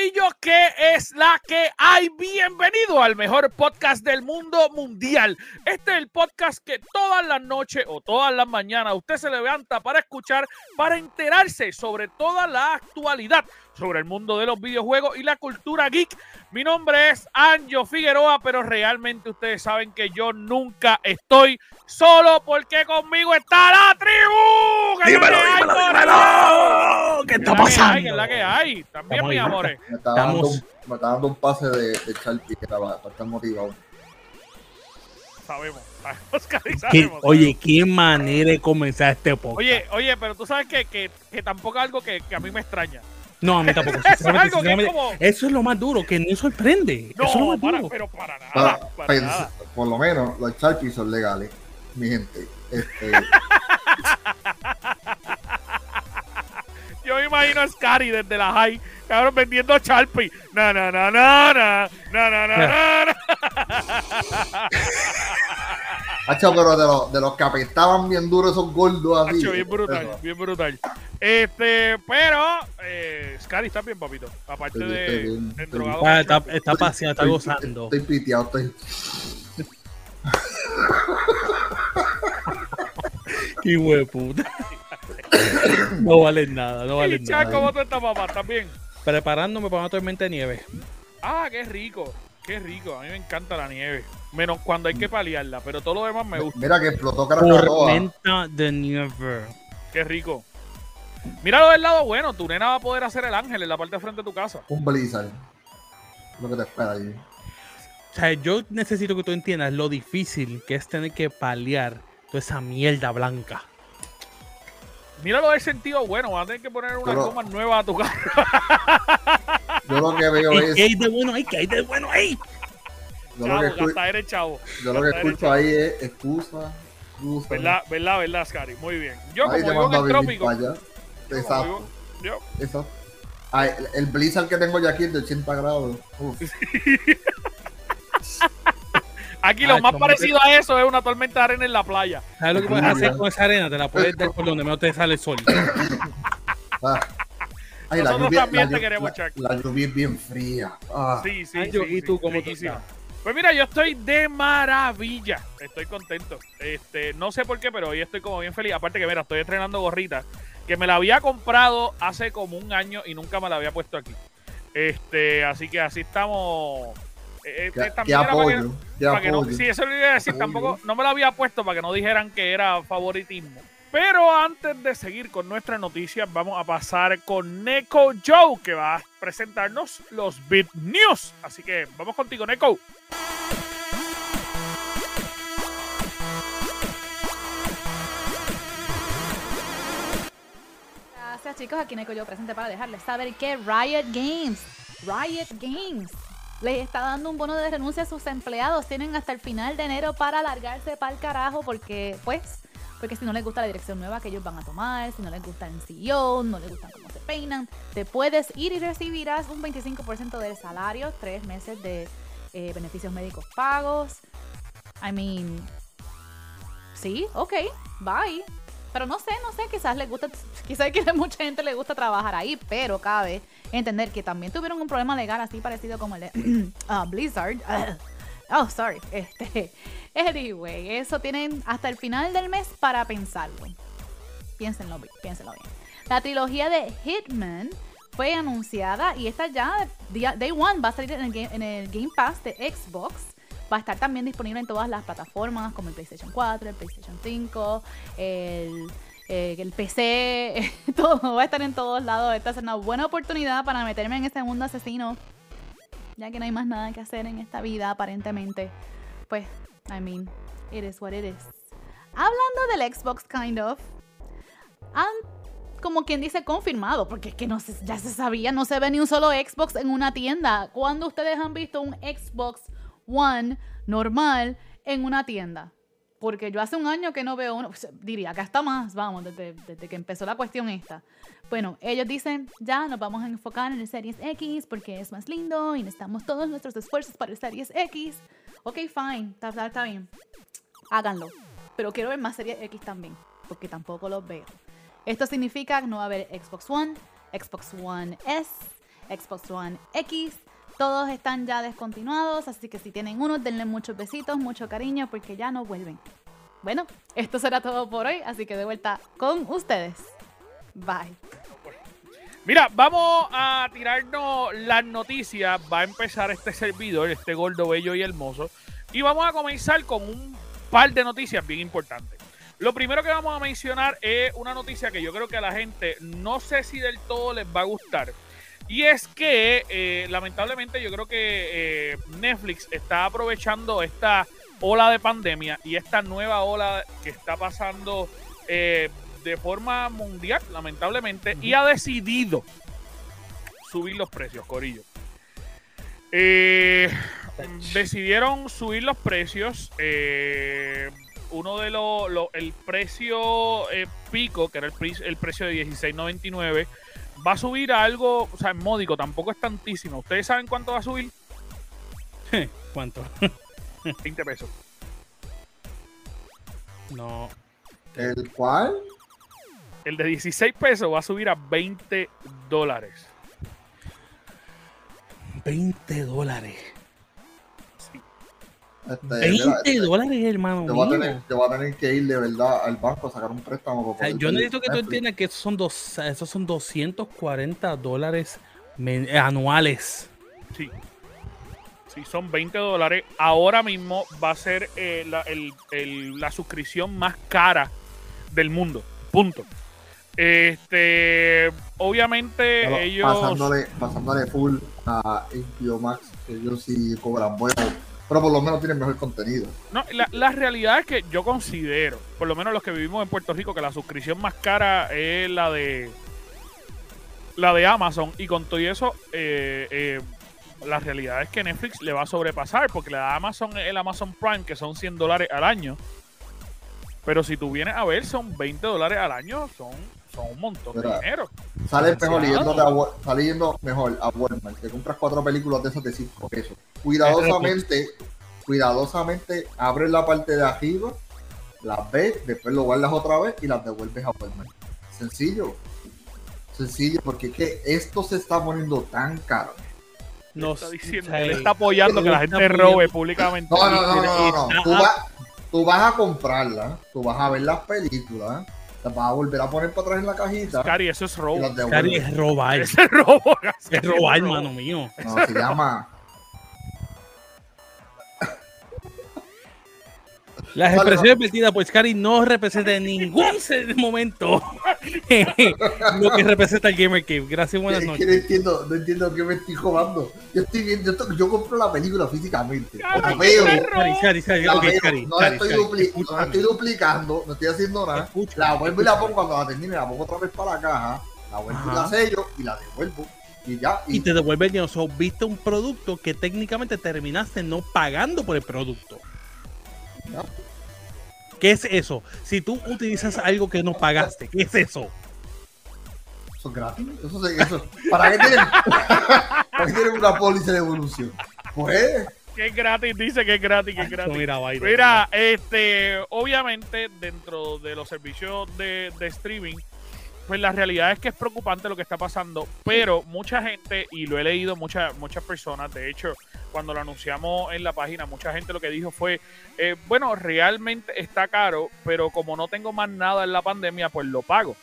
Corillo, que es la que hay. Bienvenido al mejor podcast del mundo mundial. Este es el podcast que todas las noches o todas las mañanas usted se levanta para escuchar, para enterarse sobre toda la actualidad sobre el mundo de los videojuegos y la cultura geek. Mi nombre es Anjo Figueroa, pero realmente ustedes saben que yo nunca estoy solo porque conmigo está la tribu. ¿Qué Dímelo, hay, dímelo, dímelo. ¿Qué está pasando? ¿Qué es la que hay? También, mis amores. Me está, dando, un- me está dando un pase de, de Charlie que estaba para estar motivado. Sabemos. ¿Qué- oye, qué manera de comenzar este podcast. Oye, oye, pero tú sabes que, que, que tampoco es algo que, que a mí me extraña. No, a mí tampoco. Eso es sinceramente, algo que es sinceramente, como- Eso es lo más duro, que no sorprende. No, eso es lo más para- duro. pero para nada. Para- para pens- nada. por lo menos los Charpies son legales, mi gente. Este, Yo me imagino a Scary desde la high, cabrón, vendiendo Sharpie. Na, na, na, na, na, na, na, na, na, na. hacho, pero de los, de los que apestaban bien duros esos gordos así. Hacho, bien brutal, Eso. bien brutal. Este, pero, eh, Scary está bien, papito. Aparte Estoy- de, estoy bien, estoy drogado. Está, está, paseando, está Estoy- gozando. Estoy piteado, estoy. Qué hueputa. no vale nada, no vale Y, Chuck, ¿cómo nada. tú estás, papá? ¿Estás bien? Preparándome para una tormenta de nieve. Ah, qué rico, qué rico. A mí me encanta la nieve. Menos cuando hay que paliarla, pero todo lo demás me gusta. Mira que explotó Krakatoa. Tormenta de nieve. Qué rico. Míralo del lado bueno, tu nena va a poder hacer el ángel en la parte de frente de tu casa. Un blizzard. Lo que te espera ahí. O sea, yo necesito que tú entiendas lo difícil que es tener que paliar toda esa mierda blanca. Míralo del sentido bueno, vas a tener que poner unas Pero- gomas nuevas a tu carro. Yo lo que veo ¿Y ¿Qué es. hay de bueno ahí? ¿Qué hay de bueno ahí? Yo lo Chavo, que, escu- gasta eres chavo. yo lo que escucho ahí es excusa. excusa. ¿Verdad, verdad, verdad, Scary? Muy bien. Yo, Ahí como vivo en el trópico. Yo Exacto. vivo- yo- Eso. Ay, el, el blizzard que tengo ya aquí es de 80 grados. Aquí lo más parecido a eso es una tormenta de arena en la playa. ¿Sabes lo que puedes hacer con esa arena? Te la puedes dar por donde menos te sale el sol. Ah. Ay, Nosotros también te queremos, la, Chuck. la lluvia es bien fría. Ah. Sí, sí, sí, ¿y tú sí, cómo tú estás? Pues mira, yo estoy de maravilla. Estoy contento. Este, no sé por qué, pero hoy estoy como bien feliz. Aparte que, mira, estoy estrenando gorrita que me la había comprado hace como un año y nunca me la había puesto aquí. Este, así que así estamos. Eh, qué también para que- para no, sí, eso lo iba a decir. Apoyo. Tampoco, no me la había puesto para que no dijeran que era favoritismo. Pero antes de seguir con nuestras noticias, vamos a pasar con Neko Joe, que va a presentarnos los Bit News. Así que vamos contigo, Neko. Gracias chicos, aquí Neko yo presente para dejarles saber que Riot Games, Riot Games, les está dando un bono de renuncia a sus empleados. Tienen hasta el final de enero para largarse para el carajo porque, pues, porque si no les gusta la dirección nueva que ellos van a tomar, si no les gusta el CEO, no les gusta cómo se peinan, te puedes ir y recibirás un 25% del salario, tres meses de eh, beneficios médicos pagos. I mean, sí, ok, bye. Pero no sé, no sé, quizás les gusta, quizás que mucha gente le gusta trabajar ahí, pero cabe entender que también tuvieron un problema legal así parecido como el de ah, Blizzard. oh, sorry. Este, anyway, eso tienen hasta el final del mes para pensarlo. Piénsenlo, bi- piénsenlo bien. La trilogía de Hitman fue anunciada y esta ya, Day One, va a salir en el, game, en el Game Pass de Xbox. Va a estar también disponible en todas las plataformas como el PlayStation 4, el PlayStation 5, el, eh, PC, todo va a estar en todos lados. Esta es una buena oportunidad para meterme en este mundo asesino ya que no hay más nada que hacer en esta vida aparentemente, pues, I mean, it is what it is. Hablando del Xbox, kind of, como quien dice, confirmado, porque es que no se- ya se sabía, no se ve ni un solo Xbox en una tienda. ¿Cuándo ustedes han visto un Xbox One normal en una tienda? Porque yo hace un año que no veo uno, pues, diría que hasta más, vamos, desde, que empezó la cuestión esta. Bueno, ellos dicen, ya nos vamos a enfocar en el Series X porque es más lindo y necesitamos todos nuestros esfuerzos para el Series X. Ok, fine, está, está- está bien. Háganlo. Pero quiero ver más Series X también, porque tampoco los veo. Esto significa que no va a haber Xbox One, Xbox One S, Xbox One X. Todos están ya descontinuados, así que si tienen uno, denle muchos besitos, mucho cariño, porque ya no vuelven. Bueno, esto será todo por hoy, así que de vuelta con ustedes. Bye. Mira, vamos a tirarnos las noticias. Va a empezar este servidor, este gordo, bello y hermoso. Y vamos a comenzar con un par de noticias bien importantes. Lo primero que vamos a mencionar es una noticia que yo creo que a la gente no sé si del todo les va a gustar. Y es que eh, lamentablemente yo creo que eh, Netflix está aprovechando esta ola de pandemia y esta nueva ola que está pasando eh, de forma mundial, lamentablemente, y ha decidido subir los precios, Corillo. Eh, decidieron subir los precios. eh, uno de los, lo- el precio pico, que era el, el precio de 16.99, va a subir a algo, o sea, módico, tampoco es tantísimo. ¿Ustedes saben cuánto va a subir? ¿Cuánto? 20 pesos. No. ¿El cual? El de 16 pesos va a subir a 20 dólares. 20 dólares. Este, 20 mira, este, dólares, hermano Yo voy, a tener, yo voy a tener que ir de verdad al banco a sacar un préstamo. Para yo necesito que tú entiendas que esos son, dos, esos son 240 dólares anuales. Sí. Sí, son 20 dólares. Ahora mismo va a ser eh, la, el- el- la suscripción más cara del mundo. Punto. Este, obviamente Pero ellos... Pasándole, pasándole full a HBO Max, que ellos sí cobran bueno. Pero por lo menos tienen mejor contenido. No, la, la realidad es que yo considero, por lo menos los que vivimos en Puerto Rico, que la suscripción más cara es la de la de Amazon. Y con todo eso, eh, eh, la realidad es que Netflix le va a sobrepasar, porque la de Amazon el Amazon Prime, que son 100 dólares al año. Pero si tú vienes a ver, son 20 dólares al año, son, son un montón de Mira. dinero. Sale mejor yéndote a, sale yendo mejor a Walmart. Te compras cuatro películas de esas de 5 pesos. Cuidadosamente, cuidadosamente abres la parte de arriba, las ves, después lo guardas otra vez y las devuelves a Walmart. Sencillo. Sencillo, porque es que esto se está poniendo tan caro. No, está diciendo, él está apoyando que la gente robe públicamente. No, no, no, no, no, Tú, vas, tú vas a comprarla, tú vas a ver las películas, las vas a volver a poner para atrás en la cajita Cari, eso es robo. Cari, es robar. Es robo. Es robar, robo. hermano mío. No, se llama. Las Vale, expresiones vertidas por Scary no representan en ningún momento lo que representa el Gamer Cave. Gracias, buenas Es que noches. no entiendo, no entiendo qué me estoy jugando. Yo estoy viendo, yo, yo compro la película físicamente. La veo, qué Cari, Cari, Cari, la ok, veo, Cari, no la estoy, dupli- no duplicando, no estoy haciendo nada. Escúchame. La vuelvo y la pongo cuando la termine, la pongo otra vez para la caja, la vuelvo y Ajá. la sello y la devuelvo. Y ya, y, Y te devuelve el dinero. So, viste un producto que técnicamente terminaste no pagando por el producto. ¿Qué es eso? Si tú utilizas algo que no pagaste, ¿qué es eso? eso es gratis. Eso, se- eso, ¿Para qué tienen, ¿para qué tienen una póliza de evolución? Pues, Que es gratis, dice que es gratis, que es gratis. Mira, este, obviamente dentro de los servicios de, de streaming, pues la realidad es que es preocupante lo que está pasando, pero mucha gente, y lo he leído muchas muchas personas, de hecho, cuando lo anunciamos en la página, mucha gente lo que dijo fue, eh, bueno, realmente está caro, pero como no tengo más nada en la pandemia, pues lo pago.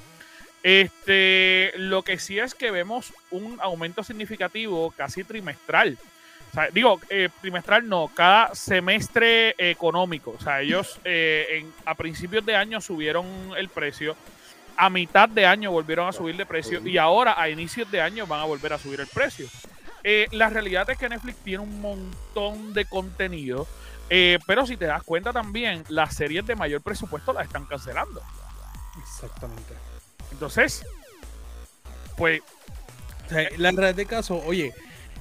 Este, lo que sí es que vemos un aumento significativo casi trimestral. Digo, eh, trimestral no, cada semestre económico. O sea, ellos eh, a principios de año subieron el precio, a mitad de año volvieron a subir de precio y ahora a inicios de año van a volver a subir el precio. Eh, la realidad es que Netflix tiene un montón de contenido, eh, pero si te das cuenta también, las series de mayor presupuesto las están cancelando. Exactamente. Entonces, pues O sea, la realidad de caso, oye,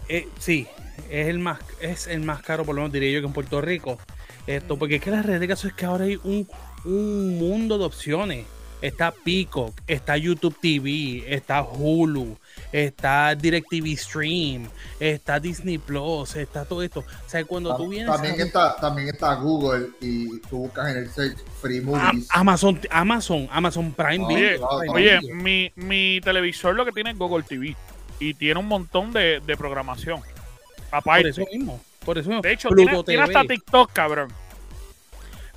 eh, sí, es el más es el más caro, por lo menos diría yo que en Puerto Rico. Esto, porque es que la realidad de caso es que ahora hay un, un mundo de opciones. Está Peacock, está YouTube TV, está Hulu, está DirecTV Stream, está Disney Plus, está todo esto. O sea, cuando tú vienes También a- está, también está Google y tú buscas en el search Free Movies. Amazon, Amazon, Amazon Prime Ah, Video. Oye, mi, mi televisor lo que tiene es Google TV y tiene un montón de, de programación. por Aparte. eso mismo. Por eso mismo. De hecho, Pluto tiene, tiene hasta TikTok, cabrón.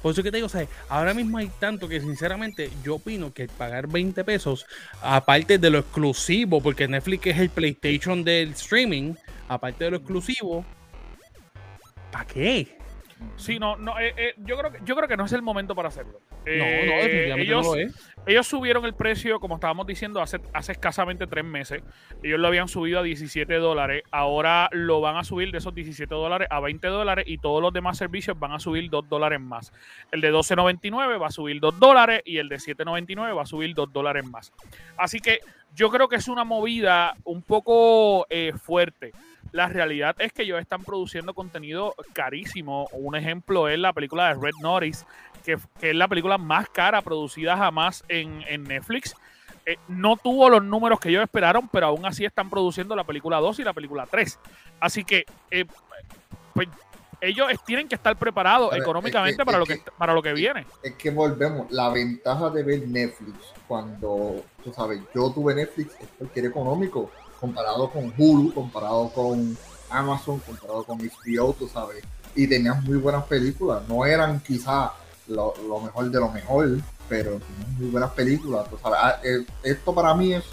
Por eso que te digo, sea, ahora mismo hay tanto que sinceramente yo opino que pagar 20 pesos, aparte de lo exclusivo, porque Netflix es el PlayStation del streaming, aparte de lo exclusivo, ¿para qué? Sí, no, no, eh, eh, yo creo que yo creo que no es el momento para hacerlo. No, Eh, no, definitivamente ellos, no lo es. ellos subieron el precio, como estábamos diciendo, hace, hace escasamente tres meses. Ellos lo habían subido a 17 dólares. Ahora lo van a subir de esos 17 dólares a 20 dólares y todos los demás servicios van a subir 2 dólares más. El de 12.99 va a subir 2 dólares y el de 7.99 va a subir 2 dólares más. Así que yo creo que es una movida un poco eh, fuerte. La realidad es que ellos están produciendo contenido carísimo. Un ejemplo es la película de Red Notice, que, que es la película más cara producida jamás en, en Netflix. Eh, no tuvo los números que ellos esperaron, pero aún así están produciendo la película 2 y la película 3. Así que eh, pues, ellos tienen que estar preparados es económicamente que- para, es lo que, que- para lo que viene. Es que volvemos, la ventaja de ver Netflix cuando, tú sabes, yo tuve Netflix es porque era económico, comparado con Hulu, comparado con Amazon, comparado con HBO, tú sabes, y tenías muy buenas películas, no eran quizá lo, lo mejor de lo mejor, pero tenían muy buenas películas, tú sabes, Ah, eh, esto para mí es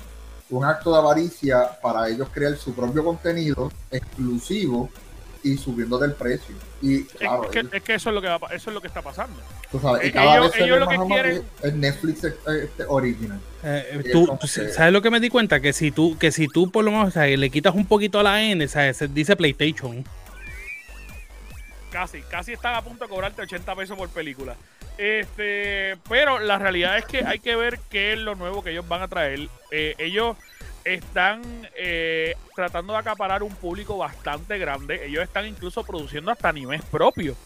un acto de avaricia para ellos crear su propio contenido exclusivo y subiendo del precio. Y Es- claro, es, que, es que eso es lo que va, eso es lo que está pasando. Tú sabes, y Eh, cada ellos- vez ellos lo más que quieren- el Netflix eh, este, original. Eh, tú, es como tú- que- ¿Sabes lo que me di cuenta? Que si tú, que si tú por lo menos o sea, le quitas un poquito a la N, se dice PlayStation. Casi, casi están a punto de cobrarte 80 pesos por película. Este, pero la realidad es que hay que ver qué es lo nuevo que ellos van a traer. Eh, ellos están eh, tratando de acaparar un público bastante grande. Ellos están incluso produciendo hasta animes propios.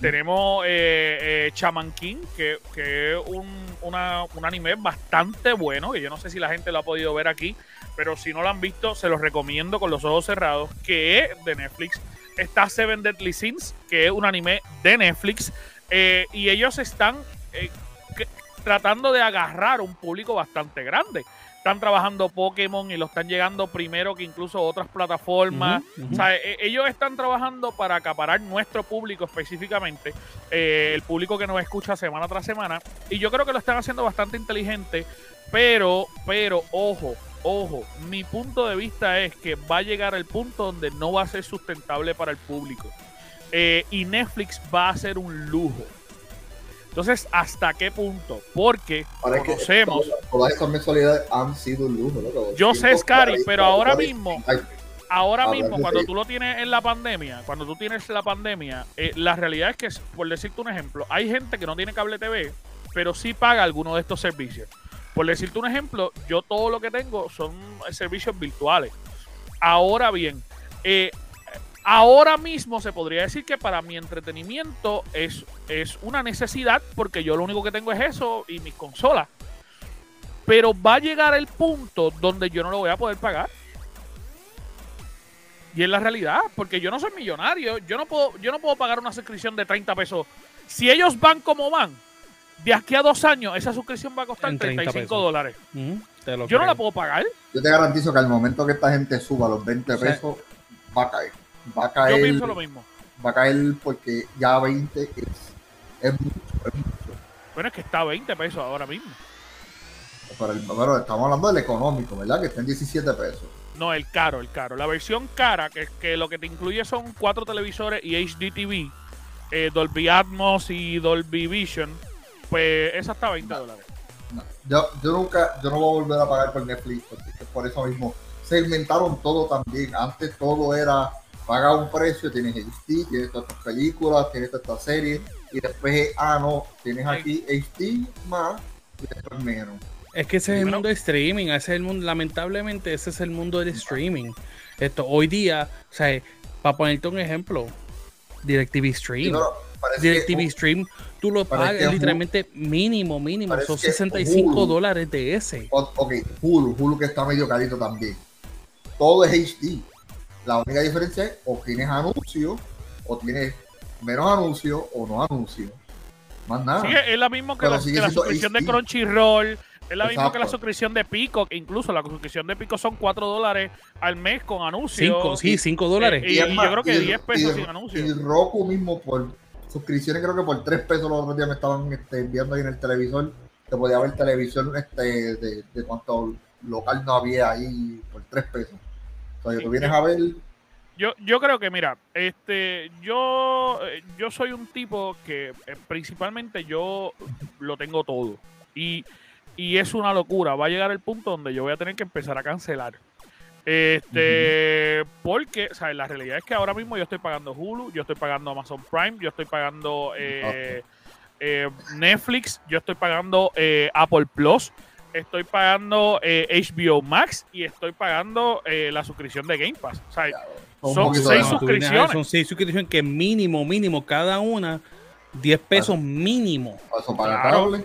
Tenemos eh, eh, Shaman King, que, es un, un anime bastante bueno, que yo no sé si la gente lo ha podido ver aquí, pero si no lo han visto, se los recomiendo con los ojos cerrados, que es de Netflix. Está Seven Deadly Sins, que es un anime de Netflix, eh, y ellos están eh, tratando de agarrar un público bastante grande. Están trabajando Pokémon y lo están llegando primero que incluso otras plataformas. O sea, e- ellos están trabajando para acaparar nuestro público específicamente, eh, el público que nos escucha semana tras semana. Y yo creo que lo están haciendo bastante inteligente, pero, pero, ojo, ojo, mi punto de vista es que va a llegar el punto donde no va a ser sustentable para el público. Eh, y Netflix va a ser un lujo. Entonces, ¿hasta qué punto? Porque Ahora es que conocemos, todas, esas mensualidades han sido un lujo. loco. Yo sé, Scary, pero ahora mismo- ahora mismo, cuando tú lo tienes en la pandemia, cuando tú tienes la pandemia, eh, la realidad es que, por decirte un ejemplo, hay gente que no tiene cable TV, pero sí paga alguno de estos servicios. Por decirte un ejemplo, yo todo lo que tengo son servicios virtuales. Ahora bien, eh, ahora mismo se podría decir que para mi entretenimiento es, es una necesidad porque yo lo único que tengo es eso y mis consolas. Pero va a llegar el punto donde yo no lo voy a poder pagar. Y es la realidad, porque yo no soy millonario, yo no puedo, yo no puedo pagar una suscripción de 30 pesos. Si ellos van como van, de aquí a dos años, esa suscripción va a costar En 30 35 pesos. dólares. Ujú, te lo Yo no la puedo pagar. Yo te garantizo que al momento que esta gente suba los 20 O sea, pesos, va a caer. Va a Yo caer, pienso lo mismo. va a caer porque ya 20 es, es mucho. es mucho. Bueno, es que está a 20 pesos ahora mismo. Pero, el- pero estamos hablando del económico, ¿verdad? Que está en 17 pesos. No, el caro, el caro. La versión cara, que, que lo que te incluye son cuatro televisores y HD TV, eh, Dolby Atmos y Dolby Vision, pues esa está a 20 dólares. No, yo, yo nunca, yo no voy a volver a pagar por Netflix porque es por eso mismo segmentaron todo también. Antes todo era paga un precio, tienes HD, tienes todas estas películas, tienes todas estas series, y después, ah, no, tienes aquí HD más y después menos. Es que ese es el mundo de streaming, ese es el mundo, lamentablemente ese es el mundo del streaming. Esto, hoy día, o sea, para ponerte un ejemplo, DirecTV Stream. no, que- DirecTV Stream, tú lo pagas literalmente mínimo, mínimo, son que 65 Hulu- dólares de ese. Ok, Hulu, Hulu que está medio carito también. Todo es HD. La única diferencia es o tienes anuncios, o tienes menos anuncios, o no anuncios. Más nada. Sí, es la misma que la, que suscripción de. Crunchyroll. Es la misma que la suscripción de Pico. Incluso la suscripción de Pico son 4 dólares al mes con anuncios. 5, sí, 5 dólares. Y- yo creo que y- 10 pesos y- sin anuncios. Y Roku mismo por suscripciones, creo que por 3 pesos los otros días me estaban este, viendo ahí en el televisor. Te podía ver televisión este, de, de cuánto local no había ahí por 3 pesos. O sea, que tú vienes a ver. Yo, yo creo que, mira, este, yo, eh, yo soy un tipo que eh, principalmente yo lo tengo todo. Y, y es una locura. Va a llegar el punto donde yo voy a tener que empezar a cancelar. Este, porque, o sea, la realidad es que ahora mismo yo estoy pagando Hulu, yo estoy pagando Amazon Prime, yo estoy pagando eh, eh, Netflix, yo estoy pagando eh, Apple Plus, estoy pagando eh, HBO Max y estoy pagando eh, la suscripción de Game Pass. O sea, Son seis No, suscripciones. Son 6 suscripciones que mínimo, mínimo, cada una, 10 pesos mínimo. Eso para Claro. cable.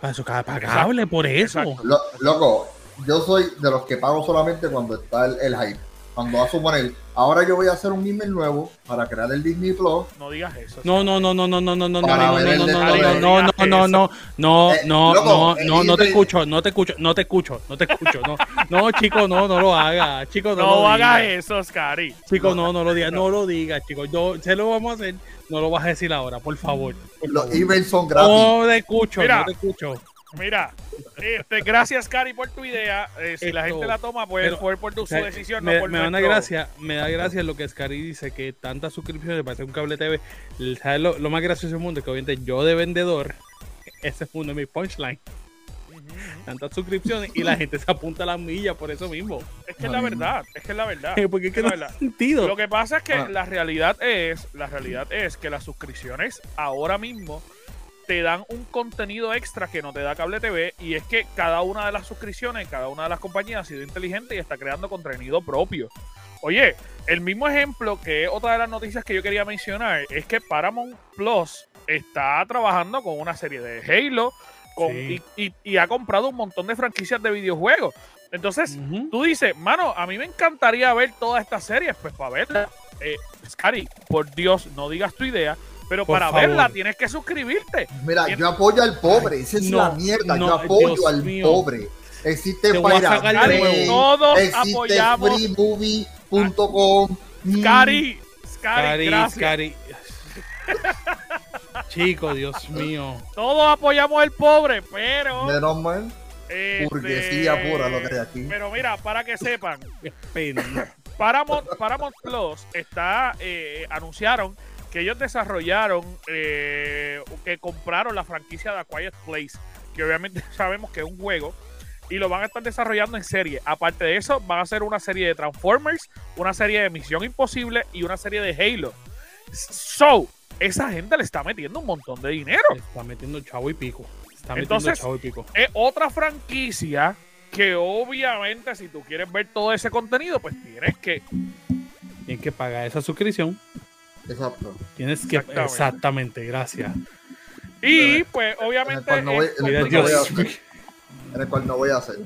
Para eso, cada pagable, por eso. Lo- loco, yo soy de los que pago solamente cuando está el, el hype. Cuando va a suponer, ahora yo voy a hacer un email nuevo para crear el Disney Plus. no digas eso. No, no, no, no, no, no, no, no, no, no, no, no, no, no, no, no, no, no, Eh, no, loco, no, el no, no te escucho, no te escucho, no te escucho, no te escucho, no, no, chico, no, no lo haga, chico, no, No lo hagas eso, Scary. Chico, no, no lo digas, no lo digas, chico, yo, se lo vamos a hacer, no lo vas a decir ahora, por favor, Los emails son gratis. No te escucho, no te escucho. Mira, este, gracias, Cari, por tu idea. Eh, si la gente la toma, pues pero, fue por tu O sea, su decisión, me, no por me da una gracia, me da gracia lo que Scary dice, que tantas suscripciones para hacer un cable TV, ¿sabes lo, lo más gracioso del mundo? Que obviamente yo de vendedor, ese es uno de mis punchlines, tantas suscripciones y la gente se apunta a las millas por eso mismo. Es que es la verdad, es que es la verdad. Porque es que Es no verdad. sentido. Lo que pasa es que Ah. la realidad es, la realidad es que las suscripciones ahora mismo te dan un contenido extra que no te da cable TV y es que cada una de las suscripciones, cada una de las compañías ha sido inteligente y está creando contenido propio. Oye, el mismo ejemplo que otra de las noticias que yo quería mencionar es que Paramount Plus está trabajando con una serie de Halo con, Sí. y, y- y ha comprado un montón de franquicias de videojuegos. Entonces, tú dices, mano, a mí me encantaría ver todas estas series, pues para verla. Eh, Scary, por Dios, no digas tu idea, pero Por para favor. verla tienes que suscribirte. Mira, yo apoyo al pobre, esa es no, la mierda. no, yo apoyo Dios al mío. pobre. Existe Te voy a Pirate sacar de Scary, Bay, nuevo. todos existe apoyamos. freemovie.com. Mm, Scary, Cari, gracias. Cari. Chico, Dios mío. Todos apoyamos al pobre, pero. Menos mal. este, burguesía pura lo que hay aquí. Pero mira, para que sepan. Paramount, Paramount Plus está, eh, anunciaron que ellos desarrollaron, eh, que compraron la franquicia de A Quiet Place, que obviamente sabemos que es un juego, y lo van a estar desarrollando en serie. Aparte de eso, van a hacer una serie de Transformers, una serie de Misión Imposible y una serie de Halo. So, esa gente le está metiendo un montón de dinero. Está metiendo chavo y pico. Está metiendo Entonces- chavo y pico. Es otra franquicia que obviamente si tú quieres ver todo ese contenido, pues tienes que Tienes que pagar esa suscripción. Exacto. Tienes que. Exactamente. Exactamente, gracias. Y pues En el obviamente. no voy, en el Mira, cual no voy a Dios. hacer. En el cual no voy a hacer.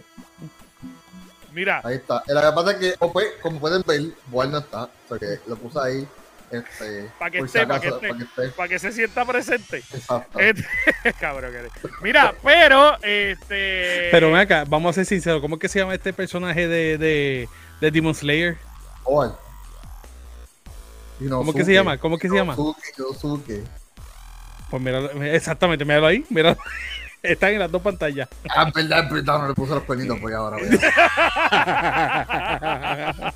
Mira, Ahí está. Lo que pasa es que, o pues, como pueden ver, Boal no está. Porque lo puse ahí. Este, Pa' que esté, si pa' acaso, que esté. pa' que esté. para que se sienta presente. Exacto. Este- Cabrón. Mira, pero este. Pero ven acá, vamos a ser sinceros. ¿Cómo es que se llama este personaje de, de, de Demon Slayer? Boal. ¿Cómo que se llama? ¿Cómo que se llama? Yosuke. Pues mira, exactamente, míralo ahí. Mira, están en las dos pantallas. Ah, verdad, no le puse los pelitos pues ahora.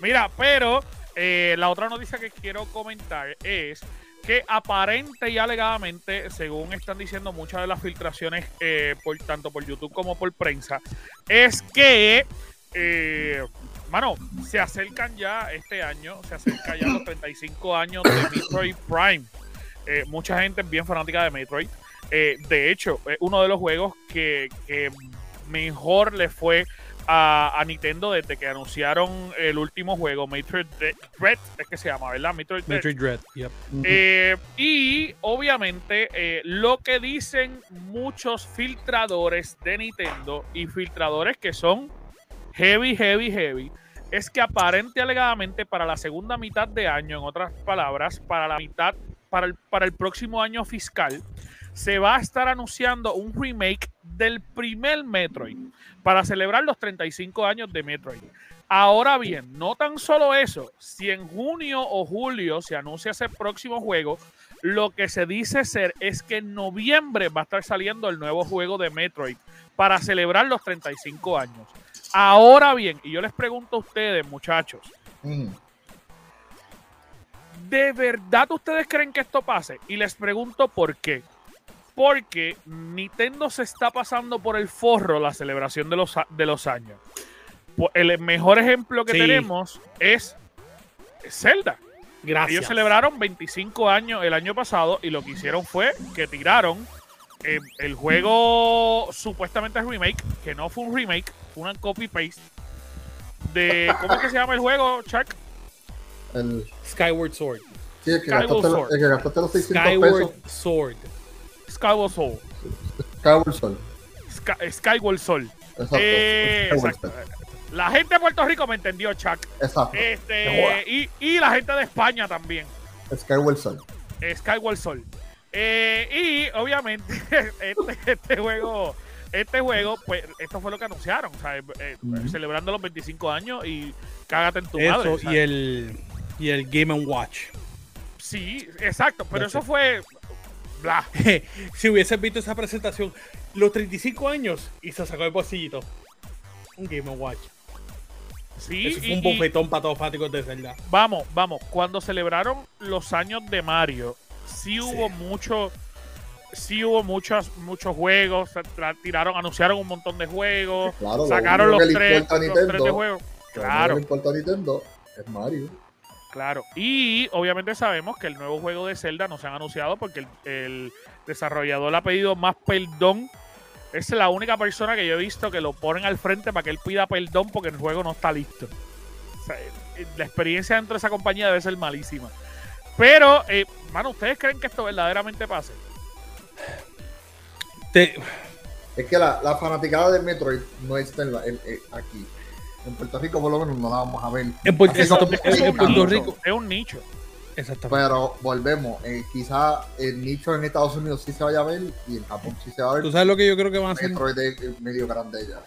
Mira, pero eh, la otra noticia que quiero comentar es que aparente y alegadamente, según están diciendo muchas de las filtraciones, eh, por tanto por YouTube como por prensa, es que, eh, mano, se acercan ya este año, se acercan ya los 35 años de Metroid Prime. Eh, mucha gente es bien fanática de Metroid. Eh, de hecho, es uno de los juegos que, que mejor le fue a, a Nintendo desde que anunciaron el último juego, Metroid Dread, es que se llama, ¿verdad? Metroid Dread. Metroid Dread, yep. Eh, y obviamente eh, lo que dicen muchos filtradores de Nintendo y filtradores que son heavy, heavy, heavy, es que aparente alegadamente para la segunda mitad de año, en otras palabras, para la mitad, para el, para el próximo año fiscal, se va a estar anunciando un remake del primer Metroid para celebrar los 35 años de Metroid. Ahora bien, no tan solo eso, si en junio o julio se anuncia ese próximo juego, lo que se dice ser es que en noviembre va a estar saliendo el nuevo juego de Metroid para celebrar los 35 años. Ahora bien, y yo les pregunto a ustedes, muchachos, Mm. ¿de verdad ustedes creen que esto pase? Y les pregunto por qué. Porque Nintendo se está pasando por el forro la celebración de los, de los años. El mejor ejemplo que Sí. tenemos es Zelda. Gracias. Ellos celebraron 25 años el año pasado y lo que hicieron fue que tiraron eh, el juego supuestamente remake, que no fue un remake, fue una copy-paste de... ¿Cómo es que se llama el juego, Chuck? El, Skyward Sword. sí, el que, Skyward gastaste, Sword. el que gastaste los 600 Skyward pesos. Sword. Skyward Soul. Skyward Sword. Sky- Skyward Soul. Exacto. Eh, Skyward exacto. Sword. La gente de Puerto Rico me entendió, Chuck. Exacto. Este, y, y la gente de España también. Skyward Sword. Skyward Soul. Eh, y obviamente, este, este juego, este juego, pues, esto fue lo que anunciaron, o sea, eh, eh, celebrando los 25 años y cágate en tu madre. Eso sea, y el y el Game Watch. Sí, exacto, pero That's eso it. fue. Bla. si hubieses visto esa presentación, los 35 años y se sacó el bolsillito. Un Game Watch. Sí, Eso fue y- un y- bofetón para todos los fanáticos de Zelda. vamos, vamos. Cuando celebraron los años de Mario, sí hubo mucho. Sí hubo muchos, muchos juegos, tiraron, anunciaron un montón de juegos, Claro, lo sacaron único los tres, los tres de juegos. Lo que Claro. importa a Nintendo es Mario. Claro, y obviamente sabemos que el nuevo juego de Zelda no se han anunciado porque el, el desarrollador le ha pedido más perdón. Es la única persona que yo he visto que lo ponen al frente para que él pida perdón porque el juego no está listo. O sea, eh, la experiencia dentro de esa compañía debe ser malísima. Pero, eh, mano, ¿ustedes creen que esto verdaderamente pase? Te- Es que la, la fanaticada de Metroid no está en la- en- en- aquí. En Puerto Rico por lo menos no la vamos a ver. en Puerto, como- Es en Rico. Es un nicho. Exactamente. Pero volvemos. eh, quizá el nicho en Estados Unidos sí se vaya a ver y en Japón sí se va a ver. ¿Tú sabes lo que yo creo que van a hacer? Metroid es medio grande ya.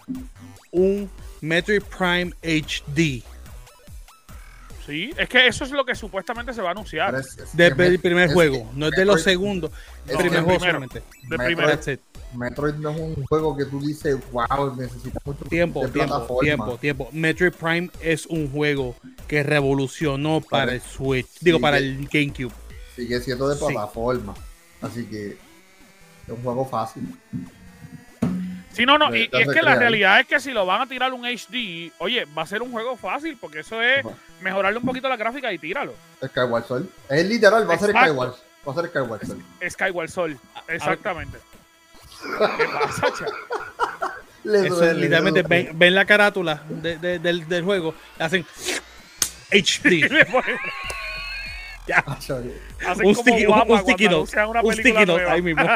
Un Metroid Prime HD. Sí, es que eso es lo que supuestamente se va a anunciar. Es- es Del primer es juego, que no es de los segundos. que primer juego primero. solamente. De Metroid- primero. No es un juego que tú dices, wow, necesitas mucho Tiempo, de tiempo, plataforma. tiempo, tiempo. Metroid Prime es un juego que revolucionó para Para- el Switch. Digo, para el GameCube. Sigue siendo de Sí. plataforma. Así que es un juego fácil. Sí, no, no, y, es que la realidad es que si lo van a tirar un HD, oye, va a ser un juego fácil, porque eso es mejorarle un poquito la gráfica y tíralo. Skyward Sword. Es literal, va a ser. Skyward. Va a ser Skyward Sword. Skyward Soul, exactamente. ¿Qué pasa, cha? Le Eso duele, es le literalmente ven, ven la carátula de- de- del, del juego, le hacen HD. Acho, hacen un sticky, un, un sticky note, una un sticky note ahí mismo.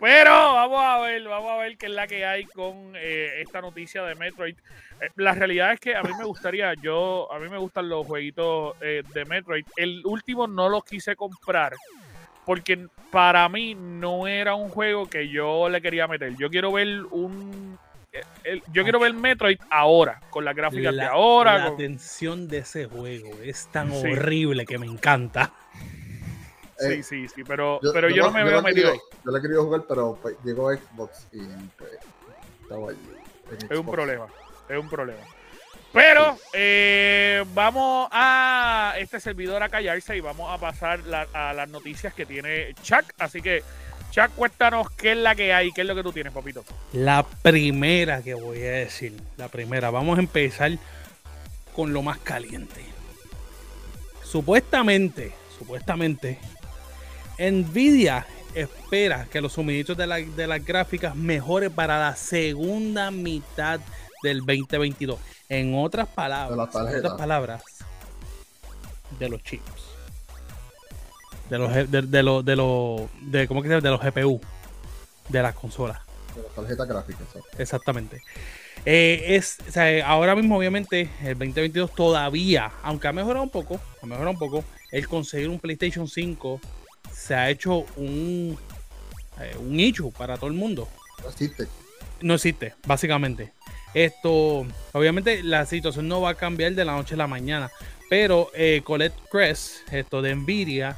Pero vamos a ver, vamos a ver qué es la que hay con eh, esta noticia de Metroid. Eh, la realidad es que a mí me gustaría, yo, a mí me gustan los jueguitos eh, de Metroid. El último no lo quise comprar porque para mí no era un juego que yo le quería meter. Yo quiero ver un, eh, el- yo quiero ver Metroid ahora, con las gráficas de La, ahora. la con- tensión de ese juego es tan Sí. horrible que me encanta. Sí, Eh, sí, sí, pero yo, pero yo, no me lo veo metido ahí. Yo le he querido jugar, pero pues, llegó Xbox y pues, estaba allí. Es un problema, es un problema. Pero eh, vamos a este servidor a callarse y vamos a pasar la- a las noticias que tiene Chuck. Así que, Chuck, cuéntanos qué es la que hay, qué es lo que tú tienes, papito. La primera que voy a decir, la primera, vamos a empezar con lo más caliente. Supuestamente, supuestamente, Nvidia espera que los suministros de, la- de las gráficas mejoren para la segunda mitad del 2022. En otras palabras, De las en tarjetas. otras palabras, de los chips. De los, de, de los, de los, de, ¿cómo que se llama? De los GPU, de las consolas. De la tarjeta gráfica, ¿sabes? Exactamente. Eh, es, o sea, ahora mismo, obviamente, el 2022 todavía, aunque ha mejorado un poco, ha mejorado un poco, el conseguir un PlayStation 5 se ha hecho un, eh, un issue para todo el mundo. No existe. No existe, básicamente. Esto, obviamente, la situación no va a cambiar de la noche a la mañana, pero eh, Colette Crest, esto de Nvidia,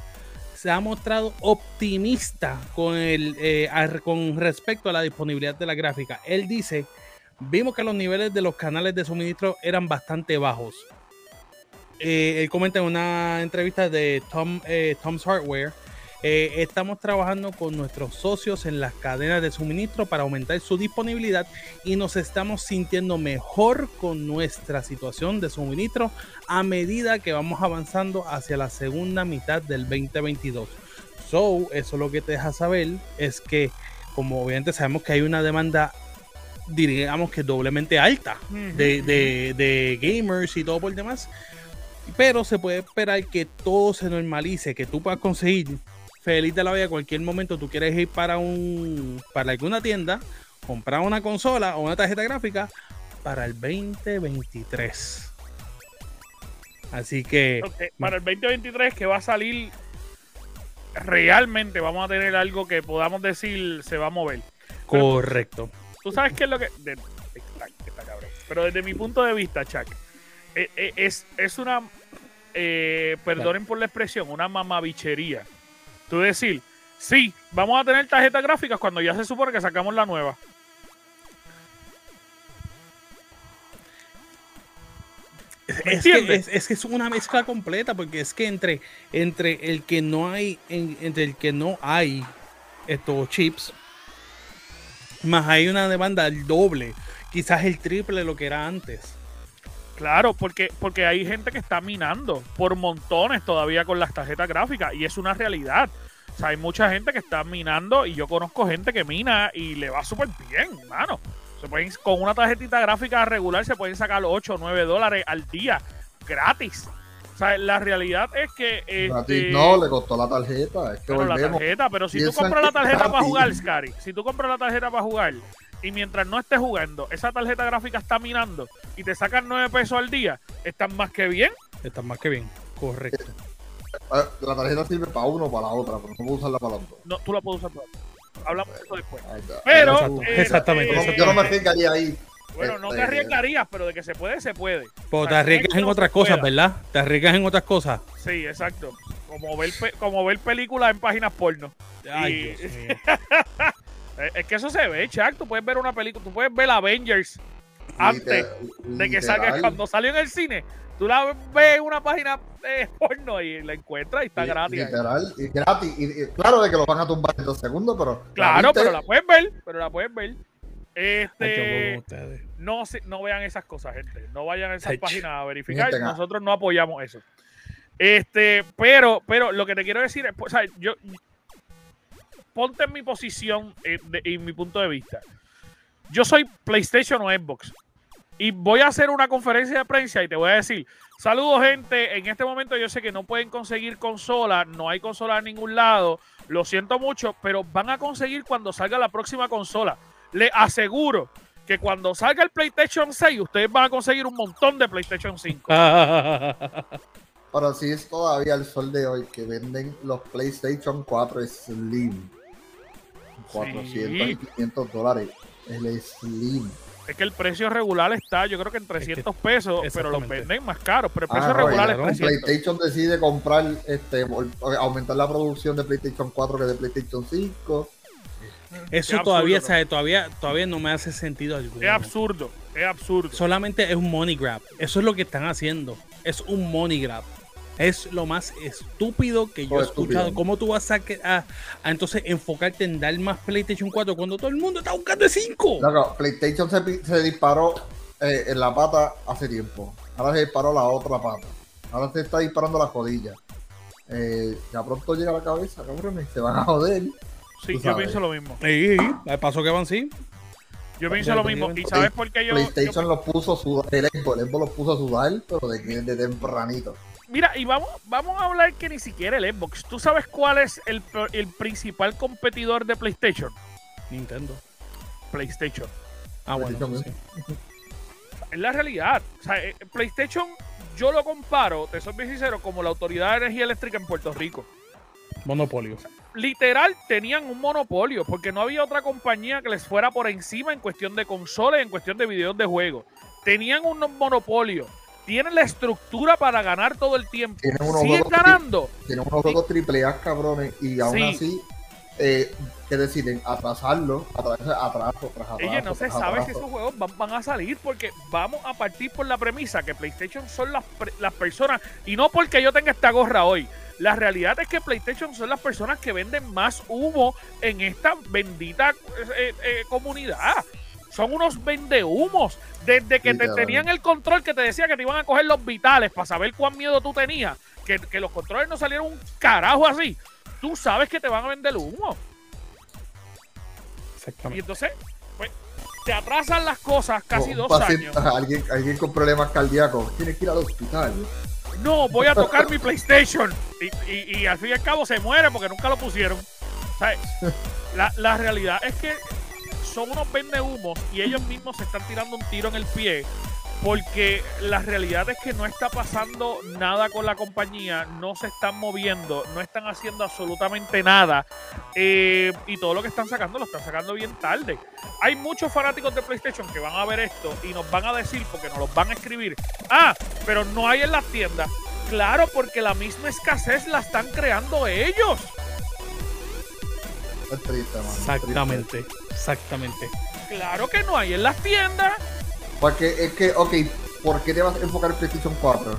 se ha mostrado optimista con, el, eh, con respecto a la disponibilidad de la gráfica. Él dice, vimos que los niveles de los canales de suministro eran bastante bajos. Eh, él comenta en una entrevista de Tom, Tom's Hardware, eh, estamos trabajando con nuestros socios en las cadenas de suministro para aumentar su disponibilidad y nos estamos sintiendo mejor con nuestra situación de suministro a medida que vamos avanzando hacia la segunda mitad del 2022. So, eso lo que te deja saber es que, como obviamente sabemos que hay una demanda, digamos que doblemente alta de, de- de gamers y todo por demás, pero se puede esperar que todo se normalice, que tú puedas conseguir feliz de la vida cualquier momento tú quieres ir para un para alguna tienda, comprar una consola o una tarjeta gráfica para el 2023. Así que Para el 2023 que va a salir, realmente vamos a tener algo que podamos decir se va a mover. correcto. Tú sabes qué es lo que... de- está, está cabrón. Pero desde mi punto de vista, Chuck, eh, eh, es, es una... eh, perdonen por la expresión, una mamabichería. Tú decir, sí, vamos a tener tarjetas gráficas cuando ya se supone que sacamos la nueva. Es ¿Me que, es que es una mezcla completa porque es que entre, entre el que no hay en- entre el que no hay estos chips más hay una demanda al doble quizás el triple de lo que era antes Claro, porque, porque hay gente que está minando por montones todavía con las tarjetas gráficas y es una realidad. O sea, hay mucha gente que está minando y yo conozco gente que mina y le va súper bien, mano. Se pueden, con una tarjetita gráfica regular se pueden sacar 8 o 9 dólares al día gratis. O sea, la realidad es que... Gratis este, no, le costó la tarjeta. Es que pero la tarjeta, pero si tú compras la tarjeta para jugar, Scary, si tú compras la tarjeta para jugar y mientras no estés jugando, esa tarjeta gráfica está minando y te sacan 9 pesos al día, están más que bien. está más que bien correcto La tarjeta sirve para uno o para la otra, pero no puedo usarla para la otra. No, tú la puedes usar para Hablamos de eso después. Pero, Exacto, eh, exactamente, eh, yo no me arriesgaría ahí. Bueno, no te Este, arriesgarías, pero de que se puede, se puede. pero O te sea, arriesgas es que en no otras cosas pueda. verdad te arriesgas en otras cosas Sí, exacto. Como ver, pe- como ver películas en páginas porno. ay Y- Dios mío. Eh, Es que eso se ve, Chuck. Tú puedes ver una película, tú puedes ver Avengers antes literal- de que salga. Cuando salió en el cine, tú la ves en una página de porno y la encuentras y está gratis. Literal, y gratis. Y, y claro de que lo van a tumbar en dos segundos, pero. Claro, pero la puedes ver, pero la puedes ver. Ay, Este, ustedes. no, se- no vean esas cosas, gente. No vayan a esas páginas a verificar. Nosotros no apoyamos eso. Este, pero, pero lo que te quiero decir es, pues, o sea, yo ponte en mi posición eh, en mi punto de vista. Yo soy PlayStation o Xbox. Y voy a hacer una conferencia de prensa y te voy a decir, saludos gente, en este momento yo sé que no pueden conseguir consola, no hay consola en ningún lado, lo siento mucho, pero van a conseguir cuando salga la próxima consola. Le aseguro que cuando salga el PlayStation 6, ustedes van a conseguir un montón de PlayStation 5. Pero sí es todavía el sol de hoy que venden los PlayStation 4 Slim. 400 y 500 dólares. El Slim. Es que el precio regular está, yo creo que en 300 pesos, pero los venden más caros. Pero el Ah, precio no, regular es 300. PlayStation decide comprar, este, aumentar la producción de PlayStation 4 que de PlayStation 5. Eso todavía, absurdo, ¿sabe? todavía, todavía no me hace sentido alguno. Es absurdo. Es absurdo. Solamente es un money grab. Eso es lo que están haciendo. Es un money grab. Es lo más estúpido que yo he escuchado. ¿Cómo tú vas a, a, a, entonces enfocarte en dar más PlayStation 4 cuando todo el mundo está buscando el 5? Claro, PlayStation se, se disparó eh, en la pata hace tiempo. Ahora se disparó la otra pata. Ahora se está disparando la jodilla. Eh, ya pronto llega la cabeza, cabrones, se van a joder. Sí, yo pienso lo mismo. Sí, el paso que van sí. Yo pienso lo mismo. ¿Y sabes por qué yo.? PlayStation los puso a sudar. El Xbox, los puso a sudar, pero de, de tempranito. Mira, y vamos, vamos a hablar que ni siquiera el Xbox. ¿Tú sabes cuál es el, el principal competidor de PlayStation? Nintendo. PlayStation. Ah, bueno. Sí. Es la realidad. O sea, eh, PlayStation, yo lo comparo, te soy bien sincero, como la Autoridad de Energía Eléctrica en Puerto Rico. Monopolio. Literal, tenían un monopolio, porque no había otra compañía que les fuera por encima en cuestión de consolas, en cuestión de videos de juego. Tenían un monopolio tienen la estructura para ganar todo el tiempo. Siguen ganando. Tienen unos juegos triple A, cabrones, y aún así, eh, que deciden atrasarlo, atraso, atraso, atraso Oye, no se sabe si esos juegos van, a salir, porque vamos a partir por la premisa que PlayStation son las, las personas, y no porque yo tenga esta gorra hoy. La realidad es que PlayStation son las personas que venden más humo en esta bendita eh, eh, comunidad son unos vendehumos. Desde que te tenían el control que te decía que te iban a coger los vitales para saber cuán miedo tú tenías, que, los controles no salieron un carajo así, tú sabes que te van a vender humo. Exactamente. Y entonces, pues, te atrasan las cosas casi dos años. Alguien, alguien con problemas cardíacos tiene que ir al hospital. No, voy a tocar mi PlayStation. Y, y, al fin y al cabo se muere porque nunca lo pusieron. La, la realidad es que son unos vendehumos y ellos mismos se están tirando un tiro en el pie porque la realidad es que no está pasando nada con la compañía, no se están moviendo, no están haciendo absolutamente nada eh, y todo lo que están sacando lo están sacando bien tarde. Hay muchos fanáticos de PlayStation que van a ver esto y nos van a decir, porque nos los van a escribir, ah, pero no hay en las tiendas. Claro, porque la misma escasez la están creando ellos. Exactamente, exactamente. Claro que no hay en las tiendas. Porque es que, ok, ¿por qué te vas a enfocar en PlayStation 4?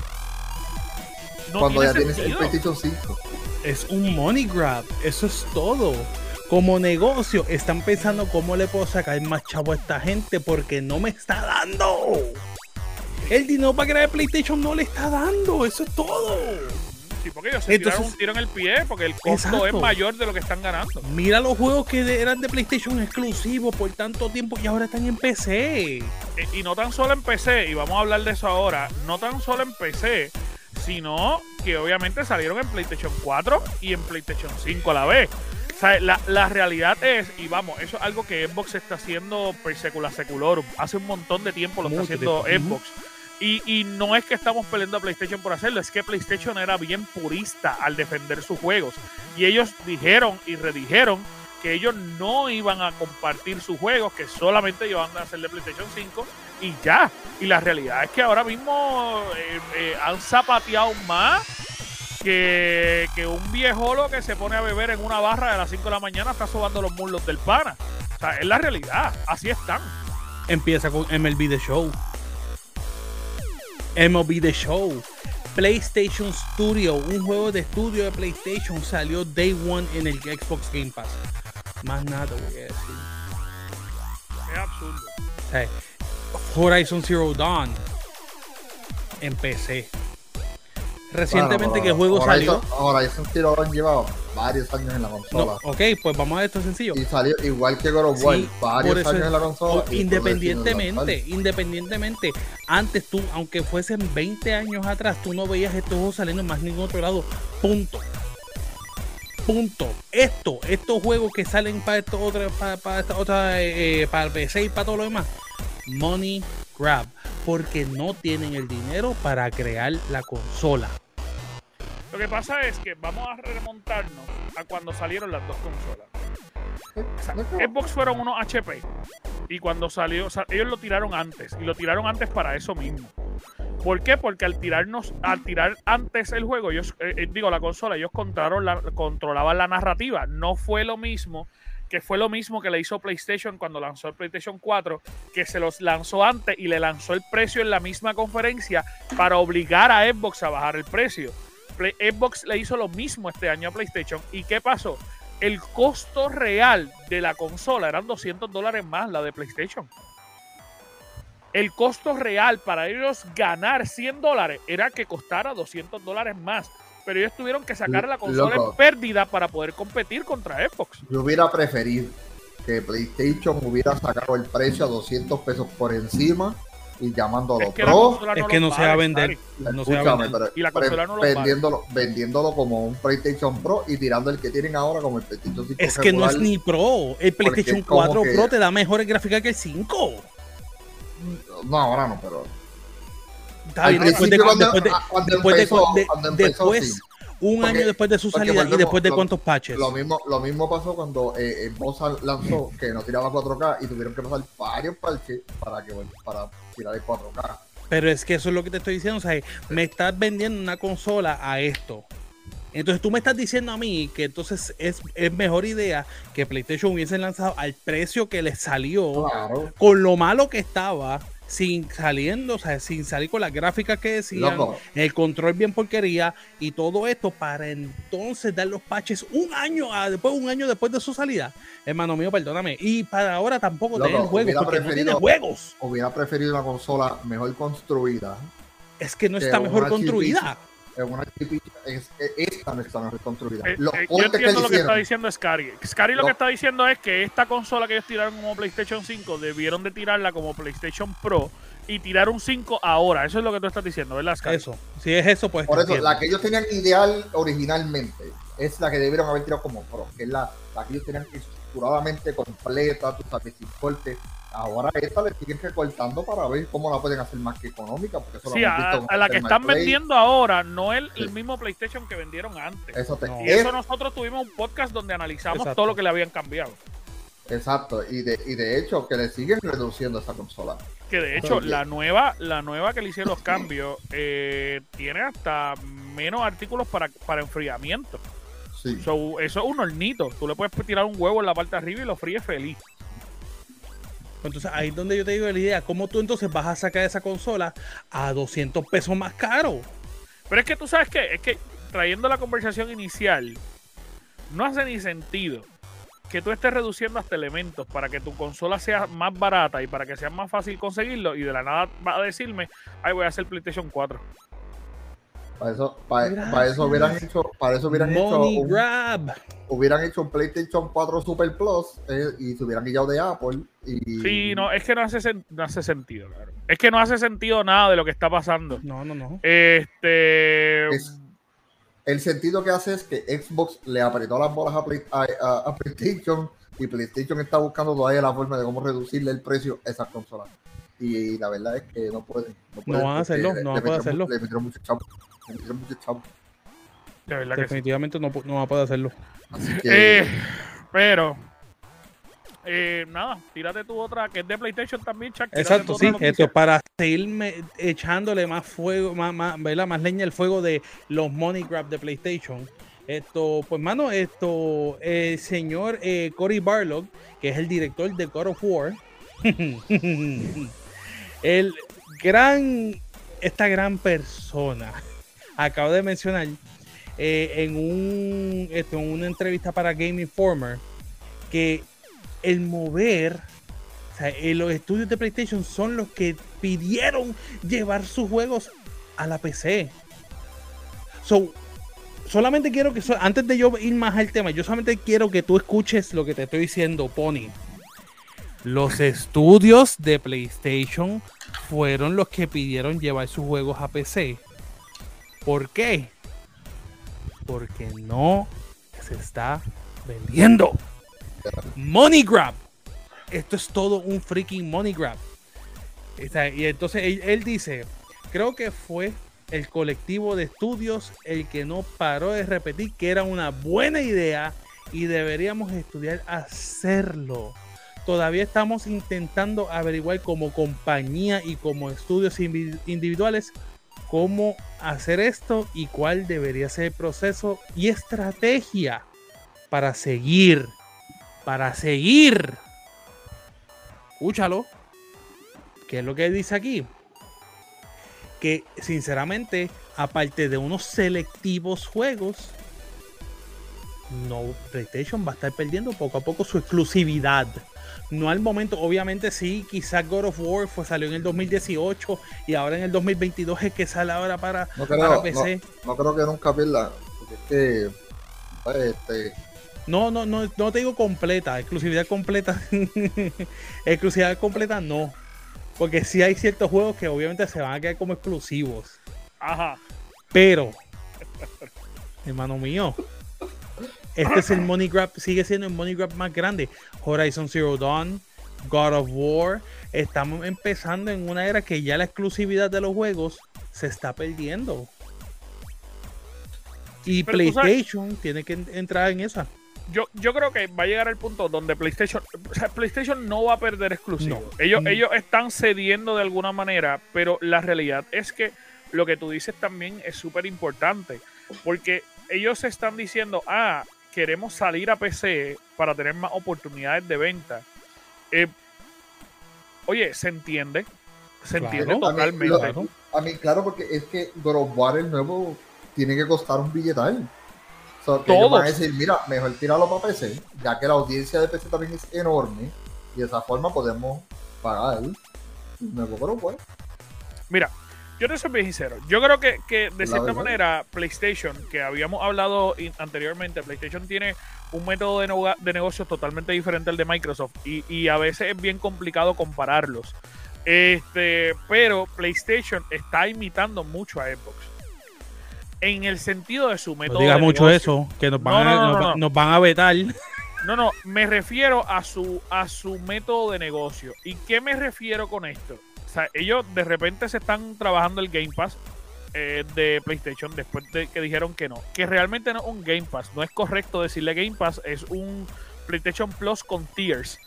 cuando ya tienes el PlayStation 5. Es un money grab, eso es todo. Como negocio, están pensando cómo le puedo sacar más chavo a esta gente porque no me está dando. El dinero para crear PlayStation no le está dando, eso es todo porque ellos se tiraron un tiro en el pie porque el costo es mayor de lo que están ganando. Mira los juegos que eran de PlayStation exclusivos por tanto tiempo y ahora están en PC. Y, no tan solo en PC, y vamos a hablar de eso ahora, no tan solo en PC, sino que obviamente salieron en PlayStation 4 y en PlayStation 5 a la vez. O sea, la, realidad es, y vamos, eso es algo que Xbox está haciendo per secula seculorum. Hace un montón de tiempo lo está haciendo Xbox. Y, no es que estamos peleando a PlayStation por hacerlo, es que PlayStation era bien purista al defender sus juegos. Y ellos dijeron y redijeron que ellos no iban a compartir sus juegos, que solamente iban a hacer de PlayStation 5 y ya. Y la realidad es que ahora mismo eh, eh, han zapateado más que, que un viejolo que se pone a beber en una barra de las 5 de la mañana está sobando los muslos del pana. O sea, es la realidad, así están. Empieza con MLB The Show. MLB The Show. PlayStation Studio, un juego de estudio de PlayStation salió Day One en el Xbox Game Pass. Más nada voy a decir. Es absurdo. Horizon Zero Dawn en PC. Recientemente que el juego salió. Horizon Zero Dawn lleva varios años en la consola. ok, pues vamos a esto sencillo. Y salió igual que God of War, varios años en la consola. independientemente, independientemente, antes tú, aunque fuesen 20 años atrás, tú no veías estos juegos saliendo en más ningún otro lado. Punto. Punto. Esto, estos juegos que salen para esto otra, para, para esta otra, eh, eh, para el PC y para todo lo demás. Money grab. Porque no tienen el dinero para crear la consola. Lo que pasa es que vamos a remontarnos a cuando salieron las dos consolas. Xbox fueron unos HP. Y cuando salió, ellos lo tiraron antes. Y lo tiraron antes para eso mismo. ¿Por qué? Porque al tirarnos, al tirar antes el juego, ellos, eh, eh, digo, la consola, ellos controlaron la, controlaban la narrativa. No fue lo mismo que fue lo mismo que le hizo PlayStation cuando lanzó el PlayStation 4, que se los lanzó antes y le lanzó el precio en la misma conferencia para obligar a Xbox a bajar el precio. Xbox le hizo lo mismo este año a PlayStation. ¿Y qué pasó? El costo real de la consola eran 200 dólares más la de PlayStation. El costo real para ellos ganar 100 dólares era que costara 200 dólares más pero ellos tuvieron que sacar la consola en pérdida para poder competir contra Xbox. Yo hubiera preferido que PlayStation hubiera sacado el precio a 200 pesos por encima y llamándolo es que Pro. No es que no se va a vender. No se va a vender. y la consola no lo vendiéndolo, vendiéndolo como un PlayStation Pro y tirando el que tienen ahora como el PlayStation 5. Es que no es ni Pro. El PlayStation 4 Pro te da mejores gráficas que el 5. No, ahora no, pero después de, después, un año después de su salida y después de cuántos patches. Lo mismo, lo mismo pasó cuando eh, lanzó que no tiraba 4K y tuvieron que pasar varios parches para que para tirar el 4K. Pero es que eso es lo que te estoy diciendo, o sea, me estás vendiendo una consola a esto. Entonces tú me estás diciendo a mí que entonces es, es mejor idea que PlayStation hubiese lanzado al precio que le salió, con lo malo que estaba, sin saliendo, o sea, sin salir con las gráficas que decían, el control bien porquería y todo esto para entonces dar los patches un año, después un año después de su salida. Hermano mío, perdóname. Y para ahora tampoco tener juegos, porque no tiene juegos. Hubiera preferido una consola mejor construida. Es que no está mejor construida es una es, esta no está. Eh, eh, yo entiendo lo que está diciendo Scary. Scary lo, que está diciendo es que esta consola que ellos tiraron como PlayStation 5 debieron de tirarla como PlayStation Pro y tirar un 5 ahora. Eso es lo que tú estás diciendo, ¿verdad, Scary? Eso. Si es eso, pues. Por eso, la que ellos tenían ideal originalmente es la que debieron haber tirado como Pro, que es la, la que ellos tenían estructuradamente completa, tu sabes, sin corte ahora esta le siguen recortando para ver cómo la pueden hacer más que económica. Porque eso sí, a, la que están vendiendo ahora no es el, mismo PlayStation que vendieron antes. Eso Y eso nosotros tuvimos un podcast donde analizamos todo lo que le habían cambiado. Exacto, y de, y de hecho que le siguen reduciendo esa consola. Que de hecho la nueva, la nueva que le hicieron los cambios eh, tiene hasta menos artículos para, para enfriamiento. Sí. eso es un hornito. Tú le puedes tirar un huevo en la parte de arriba y lo fríes feliz. Entonces ahí es donde yo te digo la idea, ¿cómo tú entonces vas a sacar esa consola a 200 pesos más caro? Pero es que tú sabes que, es que trayendo la conversación inicial, no hace ni sentido que tú estés reduciendo hasta elementos para que tu consola sea más barata y para que sea más fácil conseguirlo y de la nada va a decirme, ay voy a hacer PlayStation 4. Para eso, para, eso hubieran hecho, para eso hubieran hecho un, hubieran hecho un PlayStation 4 Super Plus eh, y se hubieran guiado de Apple. Y... Sí, no, es que no hace, no hace sentido, claro. Es que no hace sentido nada de lo que está pasando. No, no, no. Este. el sentido que hace es que Xbox le apretó las bolas a, PlayStation y PlayStation está buscando todavía la forma de cómo reducirle el precio a esas consolas. Y la verdad es que no pueden. No, van a hacerlo, no van a poder hacerlo. Le metieron mucho chavo. Definitivamente no, no va a poder hacerlo. Eh, pero, eh, nada, tírate tu otra que es de PlayStation también, Chuck. Exacto, sí, esto para seguir echándole más fuego, más, más, más leña al fuego de los money grab de PlayStation. Esto, pues, mano, esto, el señor eh, Cory Barlog, que es el director de God of War, el gran, esta gran persona acabo de mencionar eh, en, una entrevista para Game Informer que el mover, eh, los estudios de PlayStation son los que pidieron llevar sus juegos a la PC. So, solamente quiero que, antes de yo ir más al tema, yo solamente quiero que tú escuches lo que te estoy diciendo, Pony. Los estudios de PlayStation fueron los que pidieron llevar sus juegos a PC. ¿Por qué? Porque no se está vendiendo. Money grab. Esto es todo un freaking money grab. Y entonces él, dice, creo que fue el colectivo de estudios el que no paró de repetir que era una buena idea y deberíamos estudiar hacerlo. Todavía estamos intentando averiguar como compañía y como estudios individuales cómo hacer esto y cuál debería ser el proceso y estrategia para seguir. para seguir. Escúchalo. ¿Qué es lo que dice aquí? Que sinceramente, aparte de unos selectivos juegos, no PlayStation va a estar perdiendo poco a poco su exclusividad. No al momento, obviamente sí, quizás God of War fue, salió en el 2018 y ahora en el 2022 es que sale ahora para, No creo, para no, PC. no creo que nunca pierda. Porque es que. Este, No, no, no, no te digo completa, exclusividad completa. exclusividad completa no. Porque sí hay ciertos juegos que obviamente se van a quedar como exclusivos. Ajá. Pero, hermano mío, este es el money grab, sigue siendo el money grab más grande. Horizon Zero Dawn, God of War. Estamos empezando en una era que ya la exclusividad de los juegos se está perdiendo. Y Pero PlayStation tiene que en- entrar en esa. Yo, yo creo que va a llegar el punto donde PlayStation, o sea, PlayStation no va a perder exclusivos. No. Ellos, Mm. ellos están cediendo de alguna manera, pero la realidad es que lo que tú dices también es súper importante, porque ellos están diciendo, ah, queremos salir a PC para tener más oportunidades de venta. Eh, oye, se entiende, se Claro. entiende A mí, totalmente. lo- a mí, claro, porque es que God el nuevo, tiene que costar un billetal. O sea, que ellos van a decir, mira, mejor tirarlo para PC, ya que la audiencia de PC también es enorme. Y de esa forma podemos pagar el nuevo War. Mira, yo te soy bien sincero. Yo creo que, que de La cierta verdad. manera PlayStation, que habíamos hablado anteriormente, PlayStation tiene un método de, noga- de negocio totalmente diferente al de Microsoft y, y a veces es bien complicado compararlos. Este, pero PlayStation está imitando mucho a Xbox. En el sentido de su método No digas de mucho negocio. eso, que nos No, van, a, no, no, no, no. nos van a vetar. No, no, me refiero a su, a su método de negocio. ¿Y qué me refiero con esto? Sea, ellos de repente se están trabajando el Game Pass eh, de PlayStation después de que dijeron que no. Que realmente no es un Game Pass. No es correcto decirle Game Pass, es un PlayStation Plus con tiers.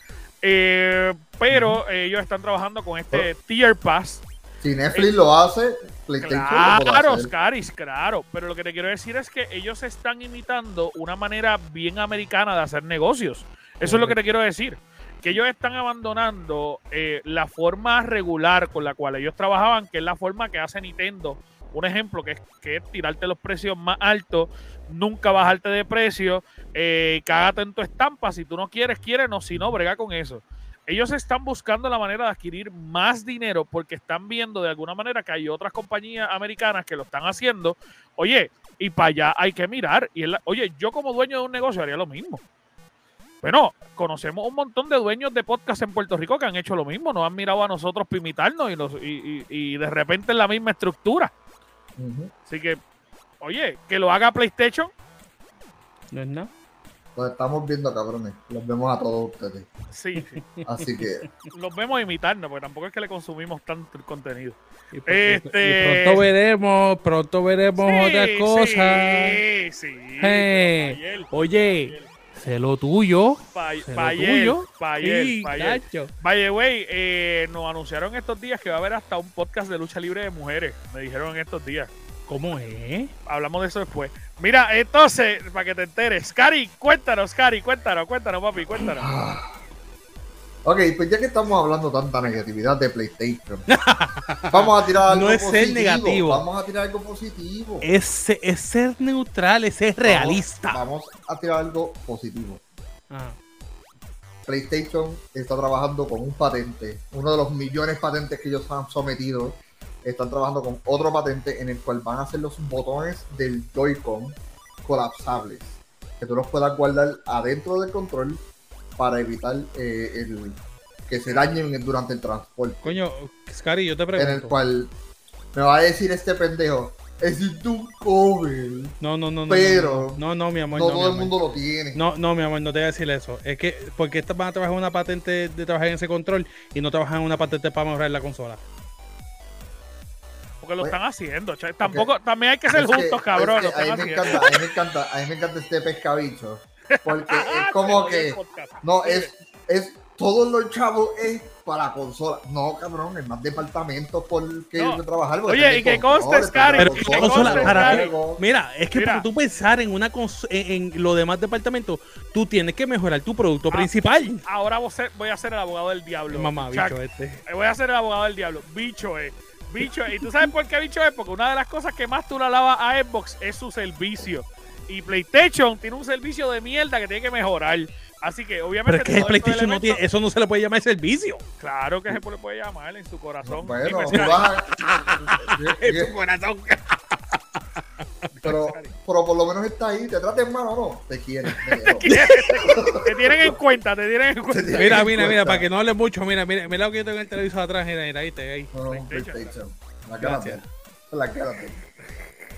Eh, pero ellos están trabajando con este Tier Pass Si Netflix lo hace, PlayStation lo Claro, hacer. Scaris, claro. Pero lo que te quiero decir es que ellos están imitando una manera bien americana de hacer negocios. Eso es lo que te quiero decir. Que ellos están abandonando eh, la forma regular con la cual ellos trabajaban, que es la forma que hace Nintendo. Un ejemplo que es, que es tirarte los precios más altos, nunca bajarte de precio, eh, cágate en tu estampa. Si tú no quieres, quieres, no, si no, brega con eso ellos están buscando la manera de adquirir más dinero porque están viendo de alguna manera que hay otras compañías americanas que lo están haciendo. Oye, y para allá hay que mirar. Y oye, yo como dueño de un negocio haría lo mismo. Bueno, conocemos un montón de dueños de podcast en Puerto Rico que han hecho lo mismo, nos han mirado a nosotros para imitarnos y, nos- y, y- y de repente es la misma estructura. Ujú. Así que, oye, que lo haga PlayStation, No es nada. Los estamos viendo, cabrones. Los vemos a todos ustedes. sí, sí. Así que, los vemos imitarnos, porque tampoco es que le consumimos tanto el contenido. Y, Este- y pronto veremos, pronto veremos Sí, otras cosas. Sí, sí. Eh, Oye, sé lo tuyo. Payel, tuyo. Payel, Payel. By way, eh, nos anunciaron estos días que va a haber hasta un podcast de lucha libre de mujeres. Me dijeron en estos días. ¿Cómo es? Hablamos de eso después. Mira, entonces, para que te enteres. Cari, cuéntanos, Cari, cuéntanos, cuéntanos, papi, cuéntanos. Ok, pues ya que estamos hablando tanta negatividad de PlayStation, vamos a tirar algo No es ser positivo. negativo. Vamos a tirar algo positivo. Es, es ser neutral, es ser realista. Vamos, vamos a tirar algo positivo. Ah, PlayStation está trabajando con un patente, uno de los millones de patentes que ellos han sometido. Están trabajando con otro patente en el cual van a hacer los botones del Joy-Con colapsables, que tú los puedas guardar adentro del control para evitar eh, el, que se dañen durante el transporte. Coño, Scary, yo te En el pregunto. cual me va a decir este pendejo, existe un cover, No, no, no, no. pero No, no, mi amor. no no, todo el mundo lo tiene. No, no, mi amor, no te voy a decir eso. Es que, porque estas van a trabajar en una patente de trabajar en ese control y no trabajan en una patente para mejorar la consola. Porque lo Pues, están haciendo. Tampoco, también hay que ser Es que- justos, cabrón. es lo que a, mí me haciendo. encanta, a mí me encanta, a mí me encanta este pescabicho. Porque es como que, no, es, es todos los chavos es para consola. No, cabrón, hay más departamentos por que No. trabajar. porque Oye, y que conste. Mira, es que Mira. para tú pensar en una cons- en, en los demás departamentos, tú tienes que mejorar tu producto Ah. principal. Ahora voy a, ser, voy a ser el abogado del diablo. Mamá, bicho este. Eh, Voy a ser el abogado del diablo. Bicho es. Bicho es. ¿Y tú sabes por qué bicho es? Porque una de las cosas que más tú le alabas a Xbox es su servicio. Y PlayStation tiene un servicio de mierda que tiene que mejorar. Así que obviamente. Pero es que PlayStation no tiene, eso no se le puede llamar servicio. Claro que se le puede llamar en su corazón. Bueno, Dime, tú Scary. vas a- En tu corazón. pero, pero por lo menos está ahí. ¿Te traten mal o no? Te quieren. Te tienen en cuenta, te tienen en cuenta. tienen Mira, en mira, mira, para que no hables mucho, mira, mira, mira lo que yo tengo en el televisor atrás, mira, mira, ahí, te- ahí. No, no, PlayStation. PlayStation. La cara Gracias. La cara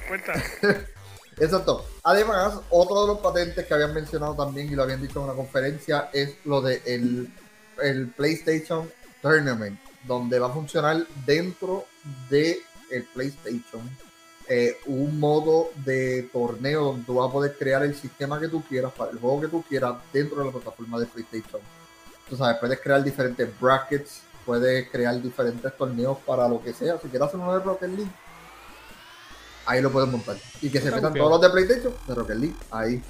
Cuenta. Exacto. Además, otro de los patentes que habían mencionado también y lo habían dicho en una conferencia es lo de el, PlayStation Tournament, donde va a funcionar dentro de PlayStation eh, un modo de torneo donde tú vas a poder crear el sistema que tú quieras para el juego que tú quieras dentro de la plataforma de PlayStation. Tú sabes, puedes crear diferentes brackets, puedes crear diferentes torneos para lo que sea. Si quieres hacer uno de Rocket League, ahí lo puedes montar. Y que se metan todos los de PlayStation de Rocket League, ahí.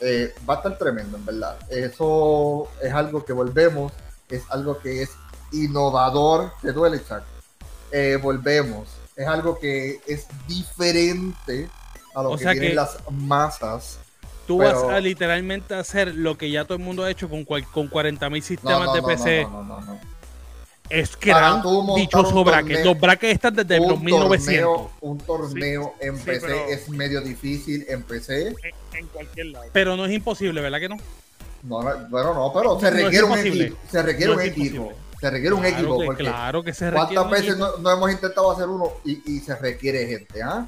Eh, va a estar tremendo, en verdad. Eso es algo que volvemos, es algo que es innovador. Te duele, Chuck. Eh, volvemos. Es algo que es diferente a lo O que sea tienen que- las masas. Tú Pero- vas a literalmente hacer lo que ya todo el mundo ha hecho con, cual- con 40.000 No, sistemas no, de no, PC. no, no, no, crear tú un bracket. torneo- Los brackets están desde un los 1900. torneo, un torneo en sí, PC pero- es medio difícil en PC. En, en cualquier lado. Pero no es imposible, ¿verdad que no? No, no, bueno, no, pero se No requiere un equipo. Se requiere No un equipo. Se requiere un equipo. que- Porque claro que se requiere. ¿Cuántas un veces no, no hemos intentado hacer uno y, y se requiere gente? ¿ah?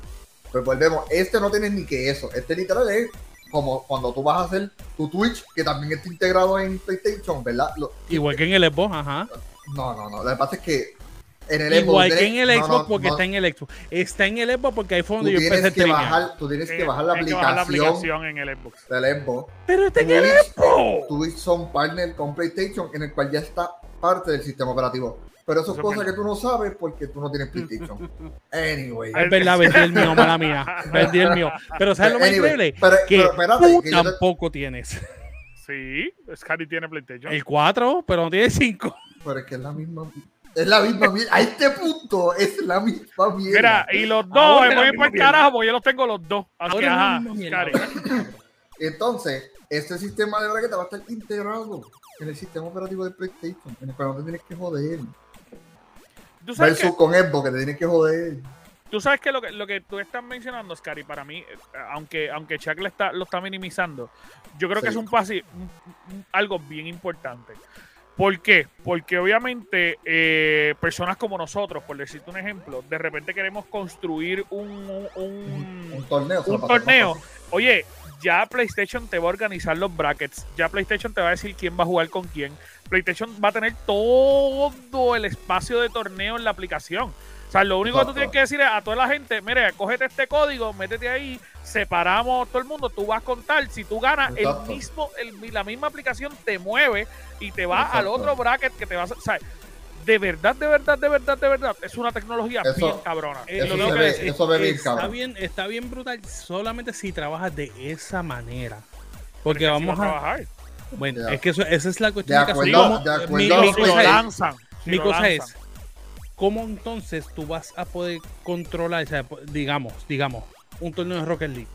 Pues volvemos. Este no tiene ni que eso. Este literal es como cuando tú vas a hacer tu Twitch, que también está integrado en PlayStation, ¿verdad? Lo- Igual que en el Xbox, ajá. No, no, no. Lo que pasa es que en el Igual Xbox que en el no, Xbox no, porque no, está en el Xbox. Está en el Xbox porque ahí fue tú donde yo empecé tienes a que bajar, tú tienes que Eh, bajar la hay que bajar la aplicación en el Xbox. del Xbox. Pero está en el Xbox. Twitch son partner con PlayStation en el cual ya está parte del sistema operativo. Pero eso es Eso cosa es que tú no sabes porque tú no tienes PlayStation. Anyway. Es verdad, vendí el mío, mala mía. Vendí el mío. Pero ¿sabes lo más Anyway, increíble? pero- que pero espérate, tú que te- tampoco tienes. Sí, Scary tiene PlayStation. El 4, pero no tienes 5. Pero es que es la misma. Es la misma mierda. A este punto es la misma mierda. Mira, y los dos Ahora me voy el mierda. carajo porque yo los tengo los dos. Así que, ajá. Entonces, este sistema de bracket va a estar integrado en el sistema operativo de PlayStation, en el cual no te tienes que joder. ¿Tú sabes, Versus que, con Xbox, que te tienes que joder. tú sabes que lo que lo que tú estás mencionando, Scary, para mí, eh, aunque, aunque Chuck le está, lo está minimizando, yo creo que es un pasi, un- un- algo bien importante. ¿Por qué? Porque obviamente eh, personas como nosotros, por decirte un ejemplo, de repente queremos construir un, un- un- Un torneo. un torneo. Oye, ya PlayStation te va a organizar los brackets. Ya PlayStation te va a decir quién va a jugar con quién. PlayStation va a tener todo el espacio de torneo en la aplicación. O sea, lo único que tú tienes que decir es a toda la gente, mire, cógete este código, métete ahí, separamos todo el mundo, tú vas a contar, si tú ganas, el mismo, el- la misma aplicación te mueve y te va al otro bracket que te vas a... O sea, de verdad, de verdad, de verdad, de verdad, es una tecnología Eso- bien cabrona. Eh, Eso lo que ve- es- eso ve bien, está cabrón. bien, está bien brutal solamente si trabajas de esa manera. Porque Porque vamos a. trabajar. Bueno, es que eso, esa es la De cuestión. que acuerdo, de Mi- acuerdo mi, cosa es, lanzan. si mi lo cosa lanzan. es, ¿cómo entonces tú vas a poder controlar, o sea, digamos, digamos, un torneo de Rocket League?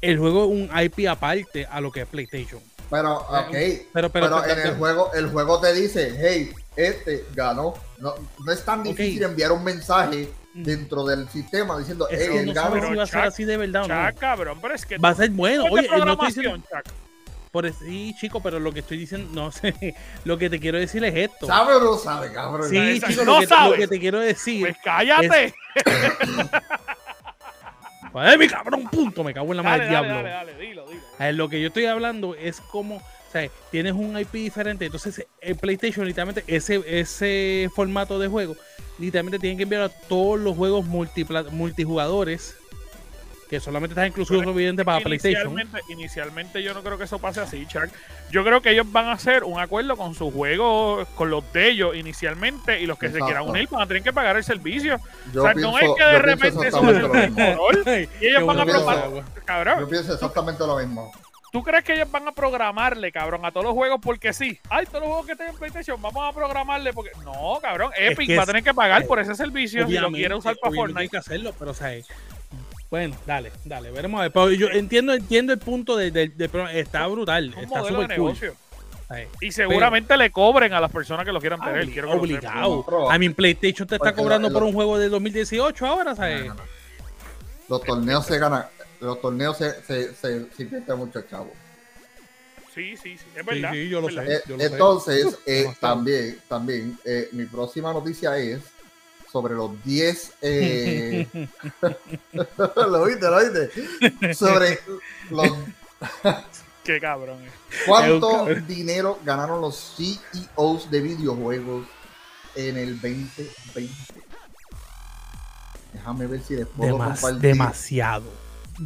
El juego es un IP aparte a lo que es PlayStation. Pero, ok. Pero, Pero, pero, en el juego, el juego te dice, hey, este ganó. No, no es tan difícil enviar un mensaje Mm. dentro del sistema diciendo, hey, que él no ganó. si Pero, va a ser así de verdad no. Chuck, cabrón, pero es que Va a ser bueno. ¿Cuál es Oye, no estoy diciendo. programación, Chuck? Por eso- sí, chico, pero lo que estoy diciendo, no sé. Lo que te quiero decir es esto. ¿Sabe o no sabe, cabrón? Sí, chico, no lo, que, sabes. lo que te quiero decir. Pues cállate. ¡Ay, mi cabrón! Punto, me cago en la madre Dale, diablo. dale, dale, dilo, dilo. Ver, lo que yo estoy hablando es como, o sea, tienes un IP diferente, entonces el PlayStation literalmente ese ese formato de juego literalmente tienen que enviar a todos los juegos multipla- multijugadores que solamente está inclusivo evidente para PlayStation. Inicialmente, inicialmente yo no creo que eso pase así, Chuck. Yo creo que ellos van a hacer un acuerdo con sus juegos, con los de ellos inicialmente, y los que se quieran unir van a tener que pagar el servicio. Yo o sea, pienso, no es que de repente eso va a y ellos van a hago. Cabrón, Yo pienso exactamente lo mismo. ¿tú crees que ellos van a programarle, cabrón, a todos los juegos porque sí? Ay, todos los juegos que tengan PlayStation, vamos a programarle porque. No, cabrón, Es Epic que va a tener que pagar por ese servicio si lo quiere usar para obviamente Hay Fortnite. que hacerlo, pero o sea, bueno, dale, dale, veremos a ver. Pero yo entiendo, entiendo el punto de, de- de- pero está brutal, Es un está modelo de súper cool. Y seguramente le cobren a las personas que lo quieran tener. Quiero obligado. A mi PlayStation te está cobrando lo- por lo- un juego de 2018 ahora, ¿sabes? No, no, no. Los torneos se ganan, los torneos se, se, se, se invierte mucho chavo. Sí, sí, sí, es verdad. sí, yo lo es verdad. sé. Eh, yo lo sé. entonces, eh, también, también, eh, mi próxima noticia es sobre los 10. Eh... lo viste, lo viste. Sobre los Qué cabrón. eh. cuánto cabrón. dinero ganaron los CEOs de videojuegos en el 2020. Déjame ver si les puedo Demas- compartir. demasiado.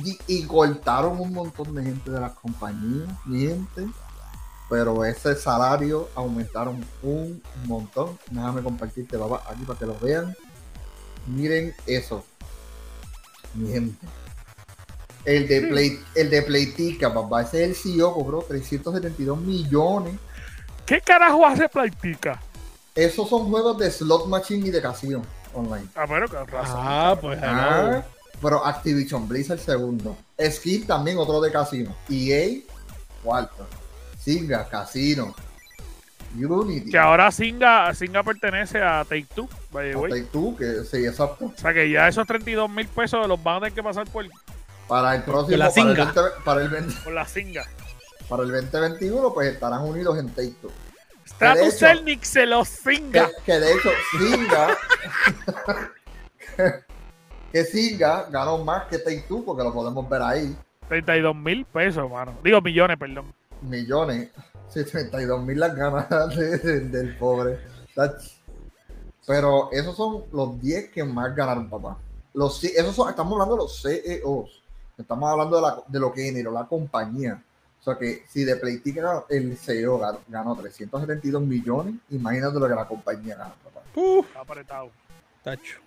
y, y cortaron un montón de gente de las compañías, gente. Pero ese salario aumentaron un montón. Déjame compartirte papá, aquí para que lo vean. Miren eso. Mi gente. El de Play, el de Playtica, papá. Ese es el CEO, cobró 372 millones. ¿Qué carajo hace Playtica? Esos son juegos de slot machine y de casino online. Ah, pero con razón. Ah, pues Ah, pero Activision Blizzard segundo. Skip también otro de casino. EA cuarto. Singa, casino. Unity. Que ahora Singa, Singa pertenece a Take Two, by the way. Take Two, que sí, exacto. O sea que ya esos 32 mil pesos los van a tener que pasar por, Para el próximo, la para el, Singa. 20 para, el 20 por la Singa. para el 2021, pues estarán unidos en Take Two. Stratus hecho- Celnic se los Que, Singa. que de hecho, Singa. que Singa ganó más que Take Two, porque lo podemos ver ahí. 32 mil pesos, mano. Digo millones, perdón. Millones. Sí, 32 mil las ganas de- de- del pobre. Tach. Pero esos son los 10 que más ganaron, papá. Los, esos son, estamos hablando de los CEOs. Estamos hablando de, la- de lo que generó la compañía. O sea que si de Playtica el CEO ganó, ganó 372 millones, imagínate lo que la compañía gana, papá. Uf, Está apretado. tacho,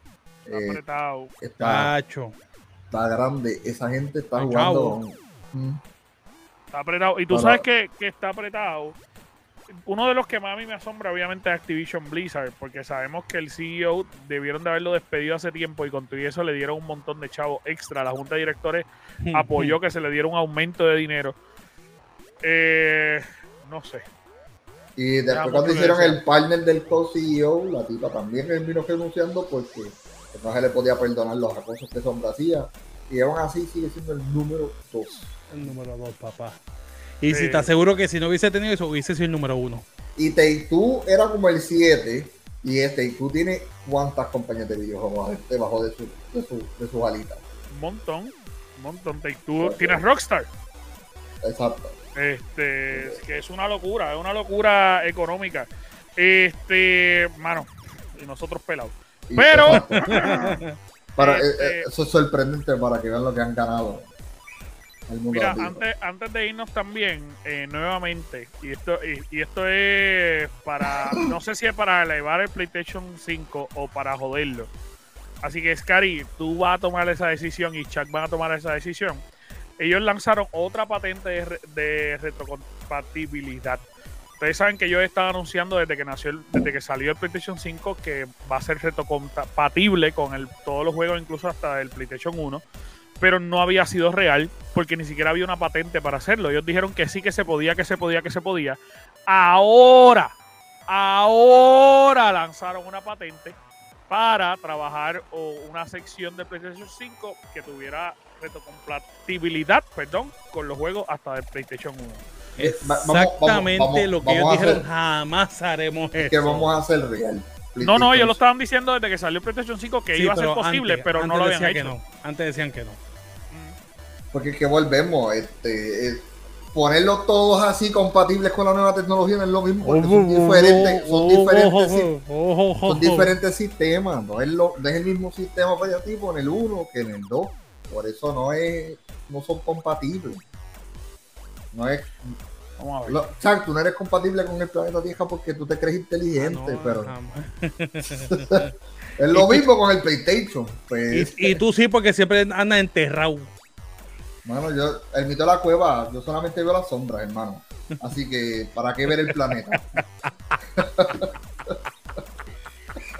Está Eh, apretado. está, tacho. está grande. Esa gente está Ay, jugando. chavo. Está apretado. Y tú sabes que, que está apretado. Uno de los que más a mí me asombra, obviamente, es Activision Blizzard, porque sabemos que el CEO debieron de haberlo despedido hace tiempo y con todo eso le dieron un montón de chavos extra. La Junta de Directores apoyó que se le diera un aumento de dinero. Eh, no sé. Y después cuando hicieron el partner del co-CEO, la tipa también terminó renunciando porque no se le podía perdonar los acosos que Sombra hacía. Y aún así sigue siendo el número 2. El número dos, papá. Y si Sí. estás seguro que si no hubiese tenido eso, hubiese sido el número uno. Y Take Two era como el 7. Y este Take Two tiene cuántas compañías de videojuegos debajo de su, de su, de sus alitas. Un montón. Un montón. Take Two- Tienes Rockstar. Exacto. Este, que es una locura, es una locura económica. Este, mano, y nosotros pelados. Y- Pero-. Para, eh, Este- eh, eso es sorprendente para que vean lo que han ganado. El mundo Mira, antes, antes de irnos también, eh, nuevamente, y esto, y, y esto es para, no sé si es para elevar el PlayStation 5 o para joderlo. Así que, Scary, tú vas a tomar esa decisión y Chuck van a tomar esa decisión. Ellos lanzaron otra patente de, re- de retrocompatibilidad. Ustedes saben que yo he estado anunciando desde que nació, el- desde que salió el PlayStation 5 que va a ser retrocompatible con el, todos los juegos, incluso hasta el PlayStation 1 pero no había sido real porque ni siquiera había una patente para hacerlo. Ellos dijeron que sí que se podía, que se podía, que se podía. Ahora, ahora lanzaron una patente para trabajar o una sección de PlayStation 5 que tuviera retrocompatibilidad, perdón, con los juegos hasta del PlayStation 1. Eh, vamos- Exactamente vamos- lo que ellos dijeron, hacer- jamás haremos eso. que vamos a hacer real. No, no, ellos lo estaban diciendo desde que salió el PlayStation 5 que Sí, iba a ser posible, antes- pero no antes lo habían hecho. que no. Antes decían que no. Porque es que volvemos, este, ponerlos todos así compatibles con la nueva tecnología no es lo mismo, porque son diferentes, son diferentes, son diferentes sistemas, no es, lo, no es el mismo sistema operativo en el 1 que en el 2. Por eso no es, no son compatibles. No es, Vamos a ver. lo, o sea, tú no eres compatible con el planeta Tierra porque tú te crees inteligente, no, pero es lo mismo con el PlayStation. Pues, Y, y tú sí, porque siempre andas enterrado. Mano, yo, el mito de la cueva, yo solamente veo las sombras, hermano. Así que, ¿para qué ver el planeta?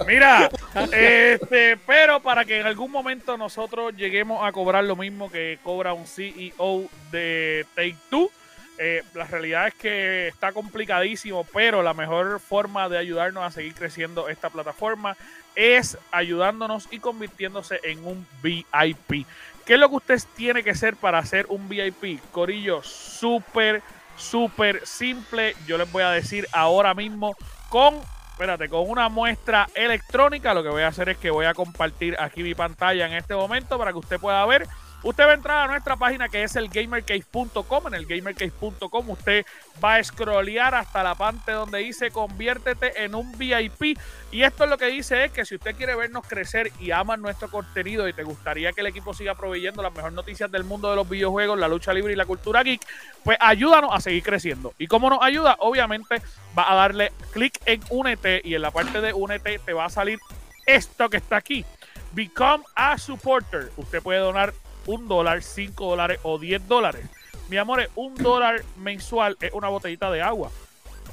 Mira, este, pero para que en algún momento nosotros lleguemos a cobrar lo mismo que cobra un CEO de Take Two, eh, la realidad es que está complicadísimo, pero la mejor forma de ayudarnos a seguir creciendo esta plataforma es ayudándonos y convirtiéndose en un VIP. ¿Qué es lo que usted tiene que ser para ser un VIP? Corillo, súper, súper simple. Yo les voy a decir ahora mismo con espérate, con una muestra electrónica. Lo que voy a hacer es que voy a compartir aquí mi pantalla en este momento para que usted pueda ver. Usted va a entrar a nuestra página que es el gamercase.com. En el gamercase.com usted va a scrollear hasta la parte donde dice conviértete en un VIP. Y esto es lo que dice es que si usted quiere vernos crecer y ama nuestro contenido y te gustaría que el equipo siga proveyendo las mejores noticias del mundo de los videojuegos, la lucha libre y la cultura geek, pues ayúdanos a seguir creciendo. ¿Y cómo nos ayuda? Obviamente va a darle clic en Únete y en la parte de Únete te va a salir esto que está aquí. Become a supporter. Usted puede donar un dólar, cinco dólares o diez dólares. Mi amor, un dólar mensual es una botellita de agua.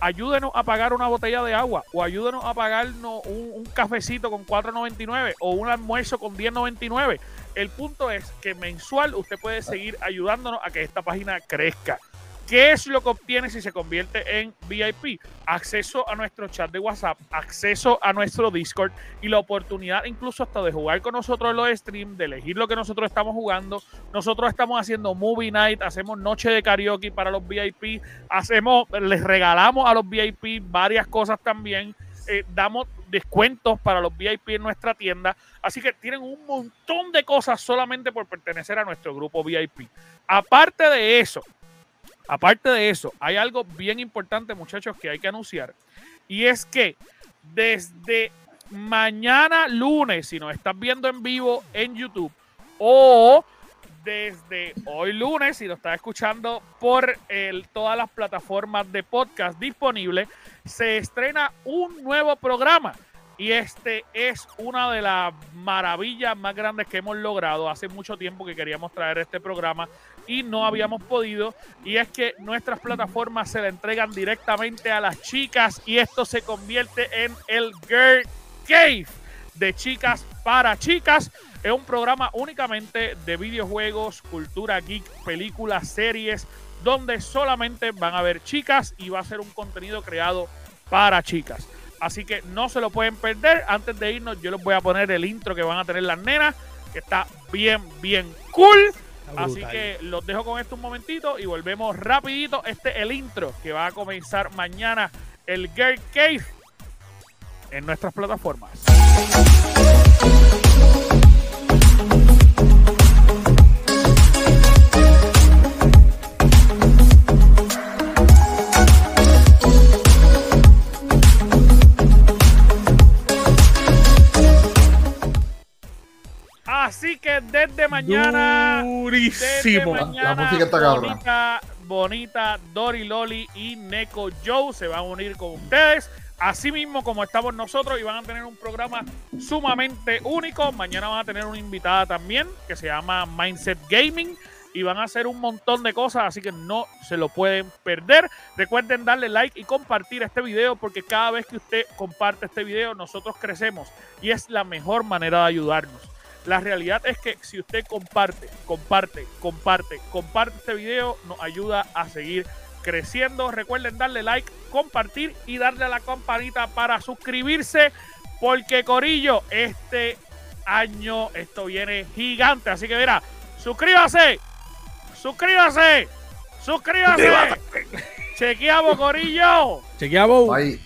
Ayúdenos a pagar una botella de agua o ayúdenos a pagarnos un, un cafecito con 4.99 o un almuerzo con 10.99. El punto es que mensual usted puede seguir ayudándonos a que esta página crezca. ¿Qué es lo que obtiene si se convierte en VIP? Acceso a nuestro chat de WhatsApp, acceso a nuestro Discord y la oportunidad incluso hasta de jugar con nosotros en los streams, de elegir lo que nosotros estamos jugando. Nosotros estamos haciendo movie night, hacemos noche de karaoke para los VIP, hacemos, les regalamos a los VIP varias cosas también. eh, damos descuentos para los VIP en nuestra tienda. Así que tienen un montón de cosas solamente por pertenecer a nuestro grupo VIP. Aparte de eso, Aparte de eso, hay algo bien importante, muchachos, que hay que anunciar. Y es que desde mañana lunes, si nos estás viendo en vivo en YouTube, o desde hoy lunes, si lo estás escuchando por todas las plataformas de podcast disponibles, se estrena un nuevo programa. Y este es una de las maravillas más grandes que hemos logrado. Hace mucho tiempo que queríamos traer este programa y no habíamos podido. Y es que nuestras plataformas se le entregan directamente a las chicas y esto se convierte en el Girl Cave de chicas para chicas. Es un programa únicamente de videojuegos, cultura geek, películas, series, donde solamente van a haber chicas y va a ser un contenido creado para chicas. Así que no se lo pueden perder. Antes de irnos, yo les voy a poner el intro que van a tener las nenas, que está bien, bien cool. Así que los dejo con esto un momentito y volvemos rapidito. Este es el intro que va a comenzar mañana el Girl Cave en nuestras plataformas. Así que desde mañana desde Durísimo. mañana, La música está bonita, bonita, Dory Loli y Neko Joe se van a unir con ustedes. Así mismo como estamos nosotros y van a tener un programa sumamente único. Mañana van a tener una invitada también que se llama Mindset Gaming y van a hacer un montón de cosas, así que no se lo pueden perder. Recuerden darle like y compartir este video porque cada vez que usted comparte este video nosotros crecemos y es la mejor manera de ayudarnos. La realidad es que si usted comparte, comparte, comparte, comparte este video, nos ayuda a seguir creciendo. Recuerden darle like, compartir y darle a la campanita para suscribirse. Porque Corillo, este año esto viene gigante. Así que mira, suscríbase, suscríbase, suscríbase. Chequeamos, Corillo. Chequeamos. Ahí.